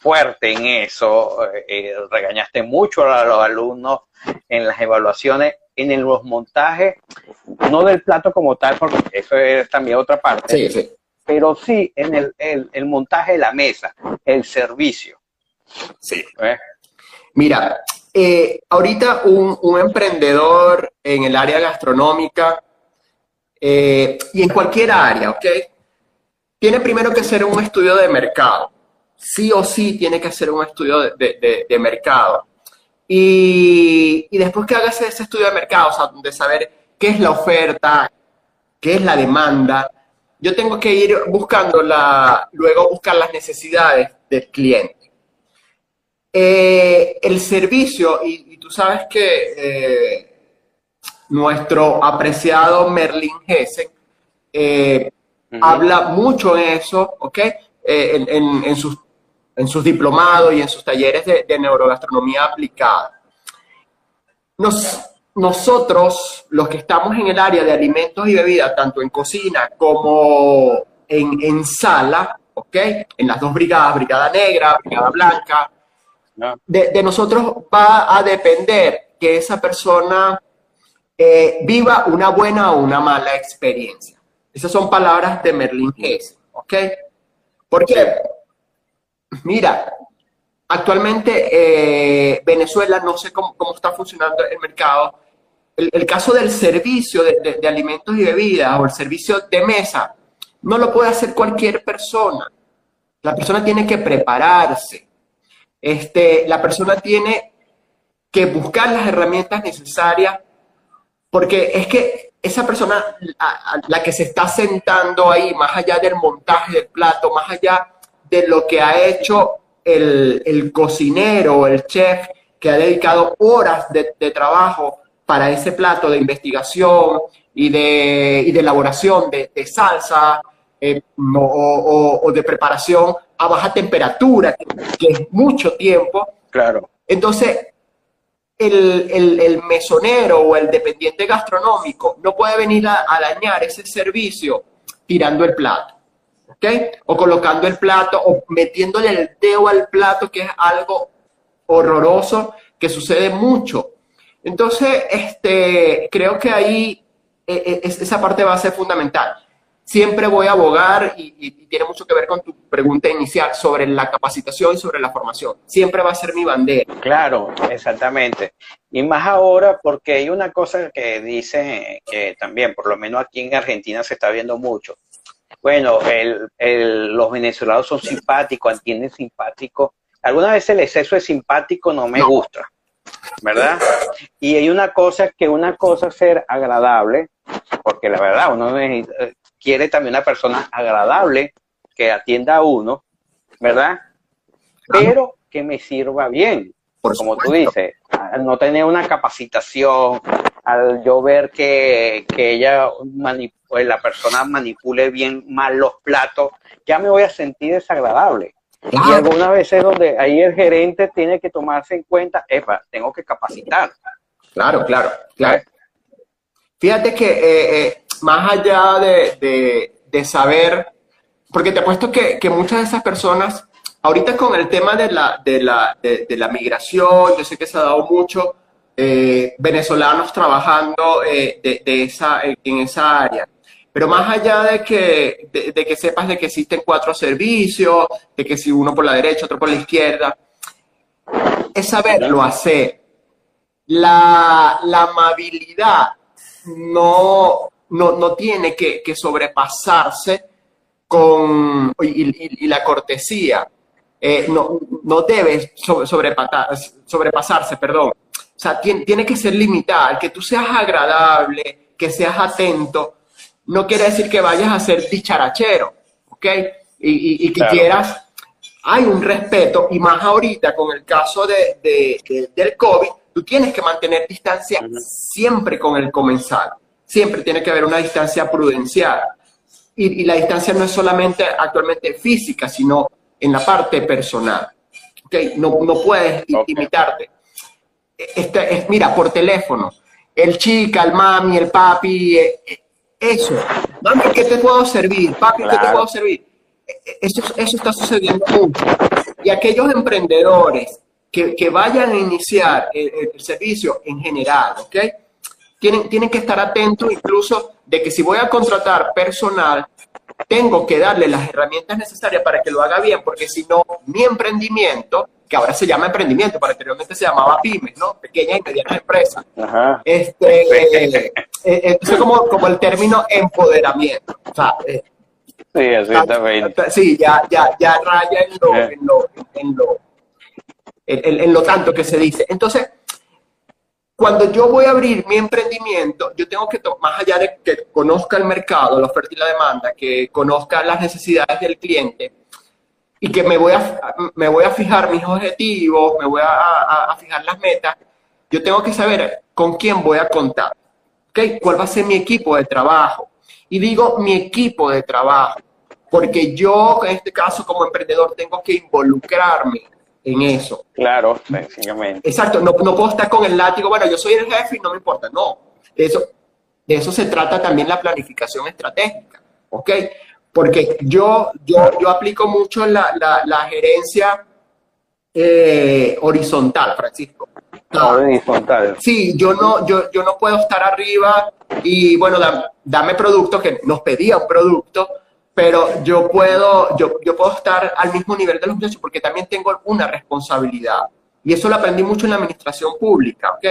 fuerte en eso, eh, regañaste mucho a los alumnos en las evaluaciones en los montajes, no del plato como tal, porque eso es también otra parte,
sí, sí.
pero sí en el, el, montaje de la mesa, el servicio.
Sí. ¿Eh? Mira, eh, ahorita un, un, emprendedor en el área gastronómica eh, y en cualquier área, ¿ok? Tiene primero que hacer un estudio de mercado. Sí o sí tiene que hacer un estudio de, de, de mercado. Y, después que hagas ese estudio de mercado, o sea, de saber qué es la oferta, qué es la demanda, yo tengo que ir buscando la, luego buscar las necesidades del cliente. Eh, el servicio, y, tú sabes que eh, nuestro apreciado Merlin Hessen eh, habla mucho en eso, ¿ok? en, sus en sus diplomados y en sus talleres de, neurogastronomía aplicada. nosotros, los que estamos en el área de alimentos y bebidas, tanto en cocina como en, sala, ¿ok? En las dos brigadas, brigada negra, brigada blanca, de, nosotros va a depender que esa persona eh, viva una buena o una mala experiencia. Esas son palabras de Merlin Hess, ¿ok? ¿Por qué? Mira, actualmente eh, Venezuela, no sé cómo, está funcionando el mercado. El, caso del servicio de, alimentos y bebidas o el servicio de mesa, no lo puede hacer cualquier persona. La persona tiene que prepararse. Este, la persona tiene que buscar las herramientas necesarias porque es que esa persona, la que se está sentando ahí, más allá del montaje del plato, más allá de lo que ha hecho el, el cocinero, el chef, que ha dedicado horas de, trabajo para ese plato de investigación y de, y de elaboración de, salsa, eh, o, de preparación a baja temperatura, que, es mucho tiempo.
Claro.
Entonces, el, mesonero o el dependiente gastronómico no puede venir a, dañar ese servicio tirando el plato, ¿ok? O colocando el plato o metiéndole el dedo al plato, que es algo horroroso que sucede mucho. Entonces, este, creo que ahí eh, eh, esa parte va a ser fundamental siempre voy a abogar y, tiene mucho que ver con tu pregunta inicial sobre la capacitación y sobre la formación. Siempre va a ser mi bandera.
Claro, exactamente. Y más ahora porque hay una cosa que dice que también, por lo menos aquí en Argentina se está viendo mucho. Bueno, los venezolanos son simpáticos, entienden simpático. Alguna vez el exceso de simpático no me gusta, ¿verdad? Y hay una cosa que una cosa es ser agradable, porque la verdad uno quiere también una persona agradable que atienda a uno, ¿verdad? Pero que me sirva bien, como tú dices, al no tener una capacitación, al yo ver que, ella, pues, la persona manipule bien mal los platos, ya me voy a sentir desagradable. Y algunas veces donde ahí el gerente tiene que tomarse en cuenta, epa, tengo que capacitar.
Claro, claro, claro. Fíjate que eh, eh, más allá de, saber, porque te apuesto que, que muchas de esas personas, ahorita con el tema de la, de la, de, la migración, yo sé que se ha dado mucho, eh, venezolanos trabajando eh, de, esa, en esa área. Pero más allá de que, de, que sepas de que existen cuatro servicios, de que si uno por la derecha, otro por la izquierda, es saberlo hacer. La, la amabilidad no, no, tiene que, sobrepasarse con, y, la cortesía eh, no, no, debe sobrepasarse, perdón. O sea, tiene, que ser limitada. que tú seas agradable, que seas atento, no quiere decir que vayas a ser dicharachero, ¿ok? Y, que quieras, hay un respeto, y más ahorita con el caso de, del COVID, tú tienes que mantener distancia siempre con el comensal siempre tiene que haber una distancia prudencial. Y, la distancia no es solamente actualmente física, sino en la parte personal. ¿Okay? No, no puedes imitarte. Este, es, mira, por teléfono, el chica, el mami, el papi, eh, eh, eso. Mami, ¿qué te puedo servir? Papi, ¿qué te puedo servir? Eso, eso está sucediendo mucho. Y aquellos emprendedores que, que vayan a iniciar el, el servicio en general, ¿ok? Tienen, que estar atentos incluso de que si voy a contratar personal, tengo que darle las herramientas necesarias para que lo haga bien, porque si no, mi emprendimiento, que ahora se llama emprendimiento, pero anteriormente se llamaba pymes, ¿no? Pequeñas y medianas empresas. Este, eh, eh, es como, como el término empoderamiento. O sea, eh,
sí, exactamente.
Sí, ya, ya, ya raya en lo, en lo, en lo, en lo tanto que se dice. Entonces, cuando yo voy a abrir mi emprendimiento, yo tengo que, más allá de que conozca el mercado, la oferta y la demanda, que conozca las necesidades del cliente y que me voy a, me voy a fijar mis objetivos, me voy a, fijar las metas, yo tengo que saber con quién voy a contar, ¿okay? ¿Cuál va a ser mi equipo de trabajo? Y digo mi equipo de trabajo, porque yo en este caso como emprendedor tengo que involucrarme en eso.
Claro, sencillamente.
Exacto, no, no puedo estar con el látigo, bueno, yo soy el jefe y no me importa, no. De eso, de eso se trata también la planificación estratégica, ¿ok? Porque yo, yo, yo aplico mucho la, la, gerencia eh, horizontal, Francisco.
horizontal.
Sí, yo no, yo, yo no puedo estar arriba y, bueno, dame producto, que nos pedía un producto, pero yo puedo, yo, yo puedo estar al mismo nivel de los muchachos porque también tengo una responsabilidad. Y eso lo aprendí mucho en la administración pública, ¿ok?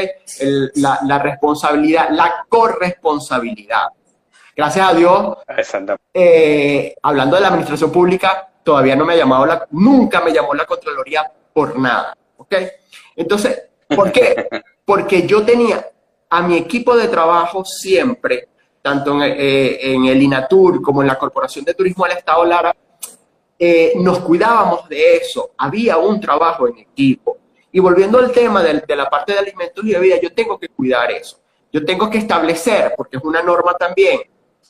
la, la, responsabilidad, la corresponsabilidad. Gracias a Dios, eh, hablando de la administración pública, todavía no me ha llamado la, nunca me llamó la Contraloría por nada, ¿ok? Entonces, ¿por qué? Porque yo tenía a mi equipo de trabajo siempre tanto eh, en, el INATUR como en la Corporación de Turismo del Estado Lara, eh, nos cuidábamos de eso, había un trabajo en equipo. Y volviendo al tema de, la parte de alimentos y bebidas, yo tengo que cuidar eso. Yo tengo que establecer, porque es una norma también,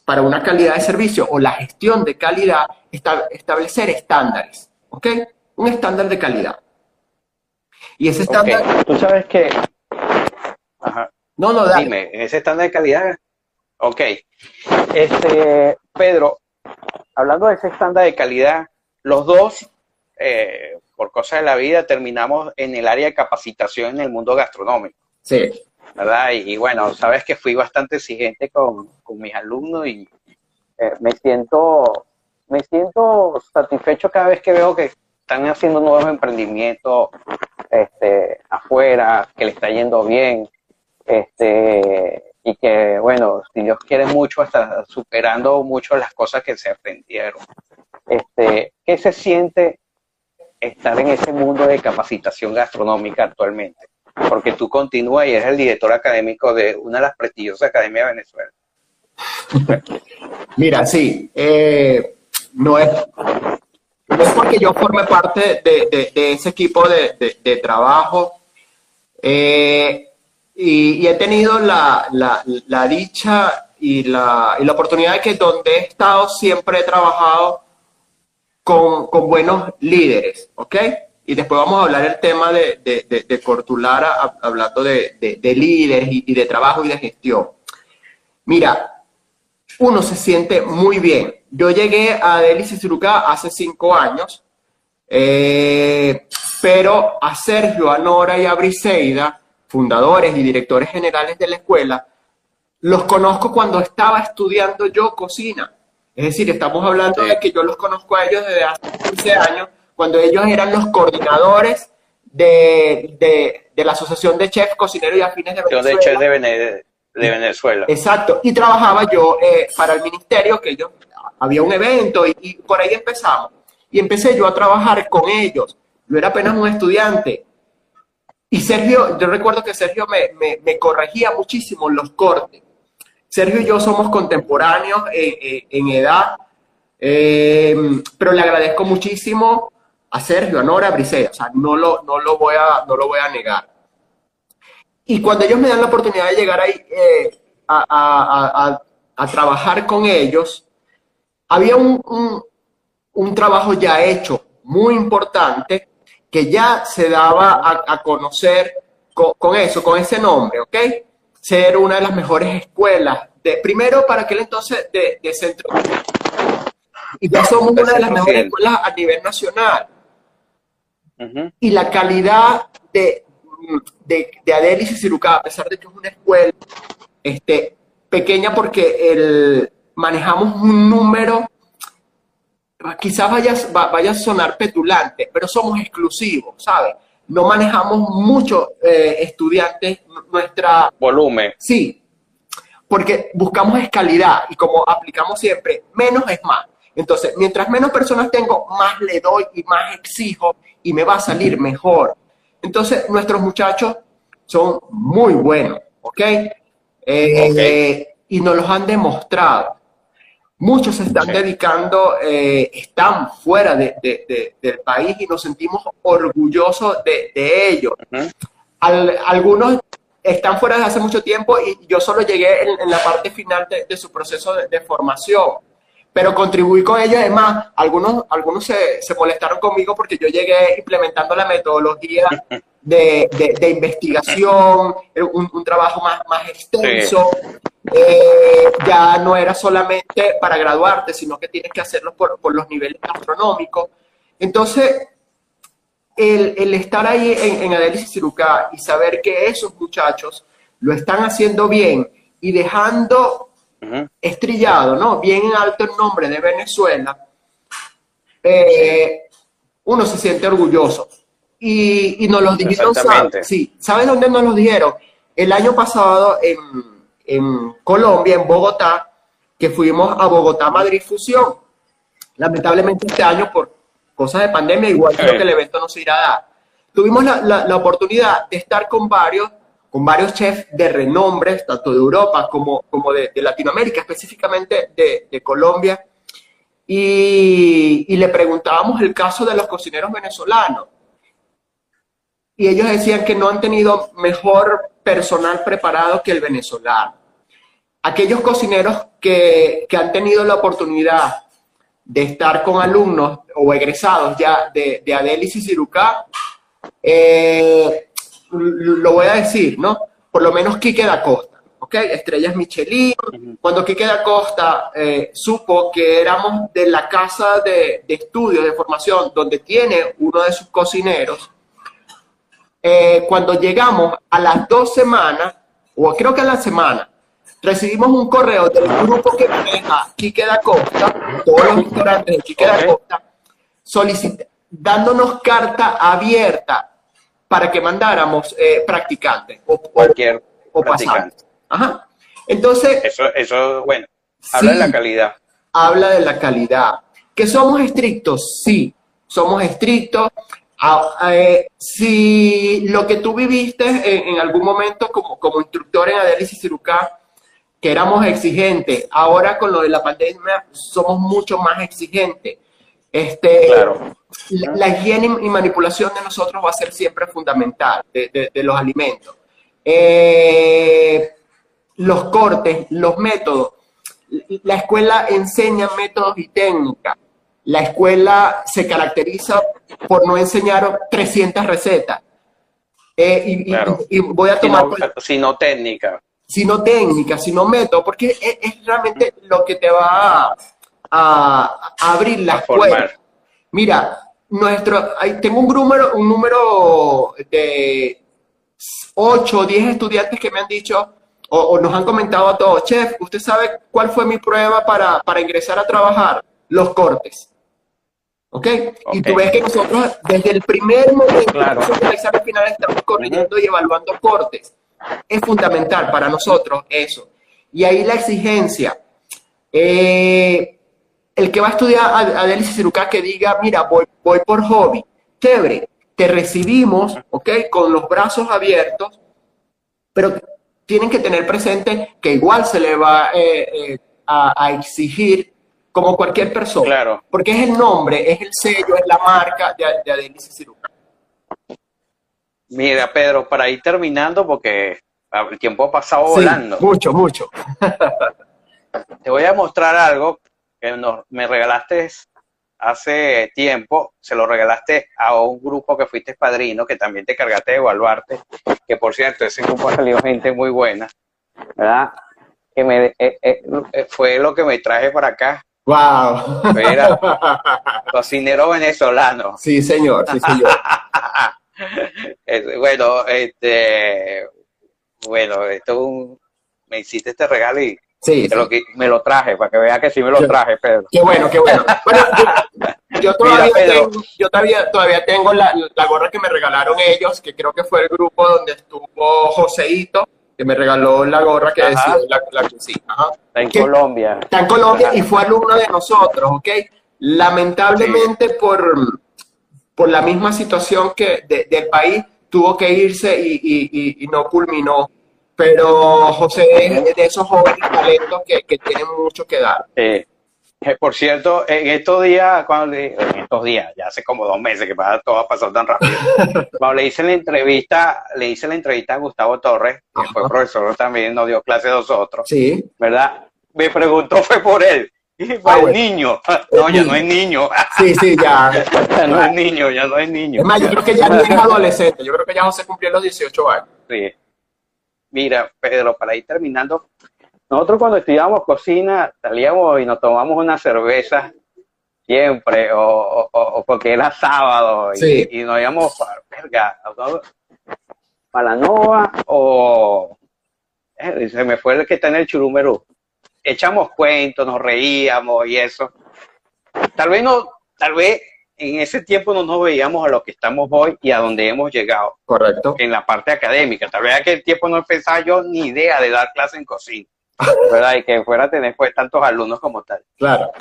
para una calidad de servicio o la gestión de calidad, establecer estándares, ¿ok? Un estándar de calidad.
Y ese estándar... Tú sabes que...
Ajá. No, no, dale.
Dime, ese estándar de calidad... Ok. Este, Pedro, hablando de ese estándar de calidad, los dos, eh, por cosas de la vida, terminamos en el área de capacitación en el mundo gastronómico.
Sí.
¿Verdad? Y, bueno, sabes que fui bastante exigente con, mis alumnos y eh, me siento me siento satisfecho cada vez que veo que están haciendo nuevos emprendimientos este, afuera, que le está yendo bien, este, y que, bueno, si Dios quiere mucho, está superando mucho las cosas que se aprendieron. Este, ¿Qué se siente estar en ese mundo de capacitación gastronómica actualmente? Porque tú continúas y eres el director académico de una de las prestigiosas academias de Venezuela.
Mira, sí, eh, no, es, es porque yo forme parte de, ese equipo de, trabajo. Eh, y, he tenido la, dicha y la, y la, oportunidad de que donde he estado siempre he trabajado con, buenos líderes, ¿ok? Y después vamos a hablar el tema de, de, Cortulara, hablando de, líderes y, de trabajo y de gestión. Mira, uno se siente muy bien. Yo llegué a Delicia Ciruca hace cinco años, eh, pero a Sergio, a Nora y a Briseida fundadores y directores generales de la escuela, los conozco cuando estaba estudiando yo cocina. Es decir, estamos hablando de que yo los conozco a ellos desde hace 15 años, cuando ellos eran los coordinadores de, la Asociación de Chefs, Cocineros y Afines de
Venezuela. De, de, Venezuela.
Exacto. Y trabajaba yo eh, para el ministerio, que ellos, había un evento y, y por ahí empezamos. Y empecé yo a trabajar con ellos. Yo era apenas un estudiante y Sergio, yo recuerdo que Sergio me, corregía muchísimo los cortes. Sergio y yo somos contemporáneos en, edad, eh, pero le agradezco muchísimo a Sergio, a Nora, a Brisea, o sea, no lo, no, lo voy a, no lo voy a negar. Y cuando ellos me dan la oportunidad de llegar ahí eh, a, trabajar con ellos, había un, un trabajo ya hecho muy importante que ya se daba a, conocer con, eso, con ese nombre, ¿ok? Ser una de las mejores escuelas, de, primero para aquel entonces de, centro. Y ya somos una de las mejores escuelas a nivel nacional. Y la calidad de, de, de Adelis y Ciruca, a pesar de que es una escuela este, pequeña porque el, manejamos un número quizás vaya, vaya a sonar petulante, pero somos exclusivos, ¿sabes? No manejamos muchos eh, estudiantes, nuestra...
Volumen.
Sí, porque buscamos es calidad y como aplicamos siempre, menos es más. Entonces, mientras menos personas tengo, más le doy y más exijo y me va a salir mejor. Entonces, nuestros muchachos son muy buenos, ¿ok? Eh, y nos los han demostrado. Muchos se están dedicando, eh, están fuera de, del país y nos sentimos orgullosos de, ellos. algunos están fuera desde hace mucho tiempo y yo solo llegué en, la parte final de, su proceso de, formación. Pero contribuí con ellos, además, algunos, algunos se, se molestaron conmigo porque yo llegué implementando la metodología de, investigación, un, un, trabajo más, más extenso. Eh, ya no era solamente para graduarte, sino que tienes que hacerlo por, por los niveles astronómicos. Entonces, el, el estar ahí en, en Adelis y Ciruca y saber que esos muchachos lo están haciendo bien y dejando estrillado, ¿no? Bien en alto el nombre de Venezuela, eh, uno se siente orgulloso. Y, y nos lo dijeron, sí, ¿sabes dónde nos lo dijeron? El año pasado en en Colombia, en Bogotá, que fuimos a Bogotá Madrid Fusión. Lamentablemente este año, por cosas de pandemia, igual creo que el evento no se irá a dar. Tuvimos la, oportunidad de estar con varios, con varios chefs de renombre, tanto de Europa como, como de, Latinoamérica, específicamente de, Colombia, y, y, le preguntábamos el caso de los cocineros venezolanos. Y ellos decían que no han tenido mejor personal preparado que el venezolano. aquellos cocineros que, que han tenido la oportunidad de estar con alumnos o egresados ya de, de Adelis y Cirucá, eh, lo voy a decir, ¿no? Por lo menos Quique da Costa, ¿ok? Estrellas Michelin. Cuando Quique da Costa eh, supo que éramos de la casa de, de, estudios, de formación, donde tiene uno de sus cocineros, eh, cuando llegamos a las dos semanas, o creo que a la semana, recibimos un correo del grupo que maneja Quique da Costa, todos los restaurantes de Quique da Costa, dándonos carta abierta para que mandáramos eh, practicantes
o, cualquier o, practicante.
Ajá. Entonces.
Eso, eso, bueno, habla de la calidad.
Habla de la calidad. ¿Que somos estrictos? Sí, somos estrictos. Ah, eh, si lo que tú viviste en, algún momento como, como instructor en Adélisis Cirucá, que éramos exigentes, ahora con lo de la pandemia somos mucho más exigentes. Este,
claro.
la, higiene y manipulación de nosotros va a ser siempre fundamental, de, de, los alimentos. Eh, los cortes, los métodos. La escuela enseña métodos y técnicas la escuela se caracteriza por no enseñar 300 recetas.
Eh, y, voy a tomar... Sino, técnica.
Sino técnica, sino método, porque es, realmente lo que te va a, abrir las puertas. Mira, nuestro, tengo un número, un número de 8 o 10 estudiantes que me han dicho o, nos han comentado a todos, chef, ¿usted sabe cuál fue mi prueba para, para ingresar a trabajar? Los cortes. ¿Ok? Y tú ves que nosotros desde el primer momento claro. al final estamos corrigiendo y evaluando cortes. Es fundamental para nosotros eso. Y ahí la exigencia. Eh, el que va a estudiar a, a Ciruca que diga, mira, voy, voy por hobby. Chévere, te recibimos, ¿ok? Con los brazos abiertos, pero tienen que tener presente que igual se le va eh, eh, a, a exigir como cualquier persona.
Claro.
Porque es el nombre, es el sello, es la marca de, de Ciruca.
Mira, Pedro, para ir terminando, porque el tiempo ha pasado volando.
Mucho, mucho.
Te voy a mostrar algo que me regalaste hace tiempo, se lo regalaste a un grupo que fuiste padrino, que también te cargaste de evaluarte, que por cierto, ese grupo ha salido gente muy buena, ¿verdad? Que me, eh, eh, eh, fue lo que me traje para acá,
Wow.
Mira, cocinero venezolano.
Sí, señor, sí, señor.
bueno, este, bueno, esto me hiciste este regalo y
sí,
Lo me lo traje, para que vea que sí me lo traje, Pedro.
Qué bueno, qué bueno. bueno yo, todavía, tengo, yo todavía, todavía tengo la, la, gorra que me regalaron ellos, que creo que fue el grupo donde estuvo Joseito que me regaló la gorra que decía la, la
Está en Colombia.
Está en Colombia y fue alumno de nosotros, ¿ok? Lamentablemente por, por la misma situación que del país tuvo que irse y, y, no culminó. Pero José es de esos jóvenes talentos que, que tienen mucho que dar.
Eh, por cierto, en estos días, cuando en estos días, ya hace como dos meses que pasa, todo ha pasado tan rápido. cuando le hice la entrevista, le hice la entrevista a Gustavo Torres, que fue profesor también, nos dio clase a nosotros.
Sí.
¿Verdad? Me preguntó, fue por él. Y fue el niño. No, ya no es niño.
Sí, sí, ya.
ya no es niño, ya no es niño.
Es más, yo creo que ya no es adolescente. Yo creo que ya José cumplió los 18 años.
Sí. Mira, Pedro, para ir terminando, nosotros cuando estudiábamos cocina salíamos y nos tomamos una cerveza siempre, o, porque era sábado y, nos íbamos para, para la Nova o eh, se me fue el que está en el Churumerú. Echamos cuentos, nos reíamos y eso. Tal vez no, tal vez en ese tiempo no nos veíamos a lo que estamos hoy y a donde hemos llegado.
Correcto.
En la parte académica. Tal vez aquel tiempo no pensaba yo ni idea de dar clase en cocina. ¿verdad? Y que fuera a tener pues tantos alumnos como tal.
Claro.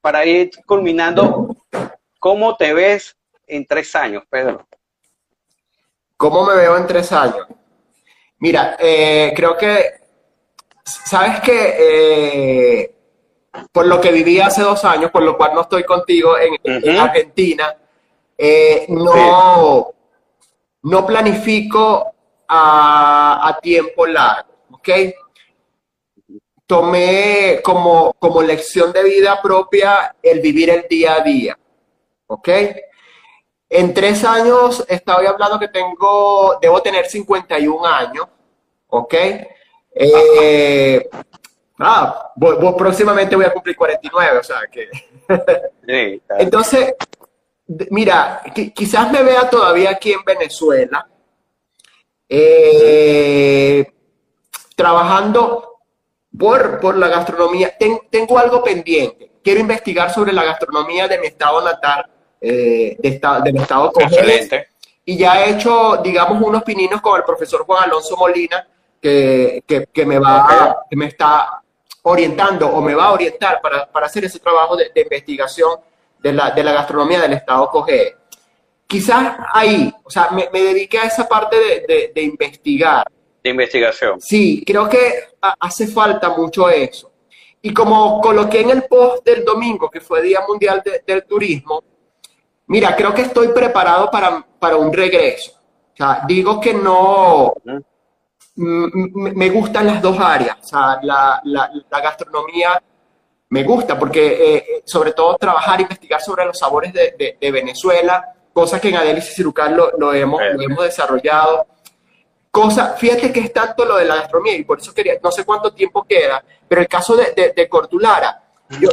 Para ir culminando, ¿cómo te ves en tres años, Pedro?
¿Cómo me veo en tres años? Mira, eh, creo que, sabes que eh, por lo que viví hace dos años, por lo cual no estoy contigo en, Argentina, eh, no, no planifico a, a tiempo largo, ¿ok? tomé como, como lección de vida propia el vivir el día a día. ¿Ok? En tres años estaba hablando que tengo, debo tener 51 años. ¿Ok? Eh, ah, próximamente voy a cumplir 49, o sea que... Entonces, mira, quizás me vea todavía aquí en Venezuela, eh, trabajando por, por, la gastronomía. tengo algo pendiente. Quiero investigar sobre la gastronomía de mi estado natal, eh, de estado, del estado
Excelente.
Y ya he hecho, digamos, unos pininos con el profesor Juan Alonso Molina, que, que, me va, que me está orientando o me va a orientar para, para hacer ese trabajo de, de investigación de la, de la, gastronomía del estado Coge. Quizás ahí, o sea, me, me dediqué a esa parte de, de, investigar.
De investigación.
Sí, creo que hace falta mucho eso. Y como coloqué en el post del domingo, que fue Día Mundial del Turismo, mira, creo que estoy preparado para, para un regreso. O sea, digo que no, me gustan las dos áreas. O sea, la, la, la gastronomía me gusta porque eh, eh, sobre todo trabajar, investigar sobre los sabores de, de, Venezuela, cosas que en Adelice Cirucal lo, lo, hemos, lo hemos desarrollado. Cosa, fíjate que es tanto lo de la gastronomía y por eso quería, no sé cuánto tiempo queda, pero el caso de, de Cortulara, yo,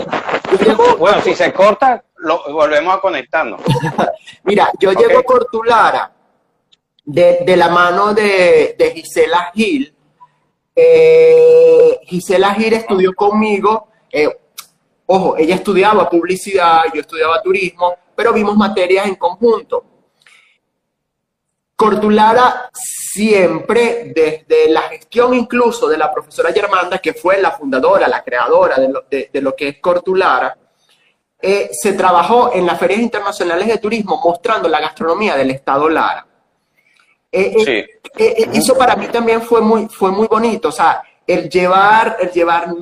bueno, si se corta, lo, volvemos a conectarnos.
Mira, yo llego a Cortulara de, de, la mano de, de Gisela Gil. Eh, Gisela Gil estudió conmigo eh, Ojo, ella estudiaba publicidad, yo estudiaba turismo, pero vimos materias en conjunto. Cortulara siempre, desde la gestión incluso de la profesora Germanda, que fue la fundadora, la creadora de lo, que es Cortulara, eh, se trabajó en las ferias internacionales de turismo mostrando la gastronomía del Estado Lara. Eh, eh, eso para mí también fue muy, fue muy bonito, o sea, el llevar, el llevar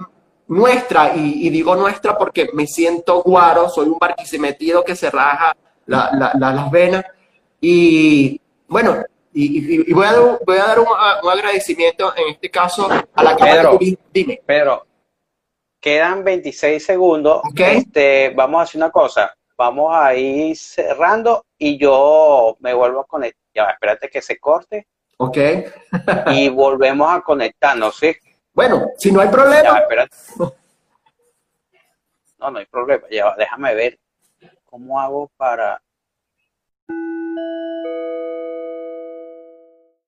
nuestra, y, digo nuestra porque me siento guaro, soy un barquisimetido que se raja las venas. Y bueno, y, voy, a dar, voy a dar un, agradecimiento en este caso a la
Cámara Pedro, Dime. Pedro, quedan 26 segundos. Este, vamos a hacer una cosa. Vamos a ir cerrando y yo me vuelvo a conectar. Ya, va, espérate que se corte.
Ok.
y volvemos a conectarnos, ¿sí?
Bueno, si no hay problema. Ya, espérate.
No, no hay problema. Ya, déjame ver cómo hago para...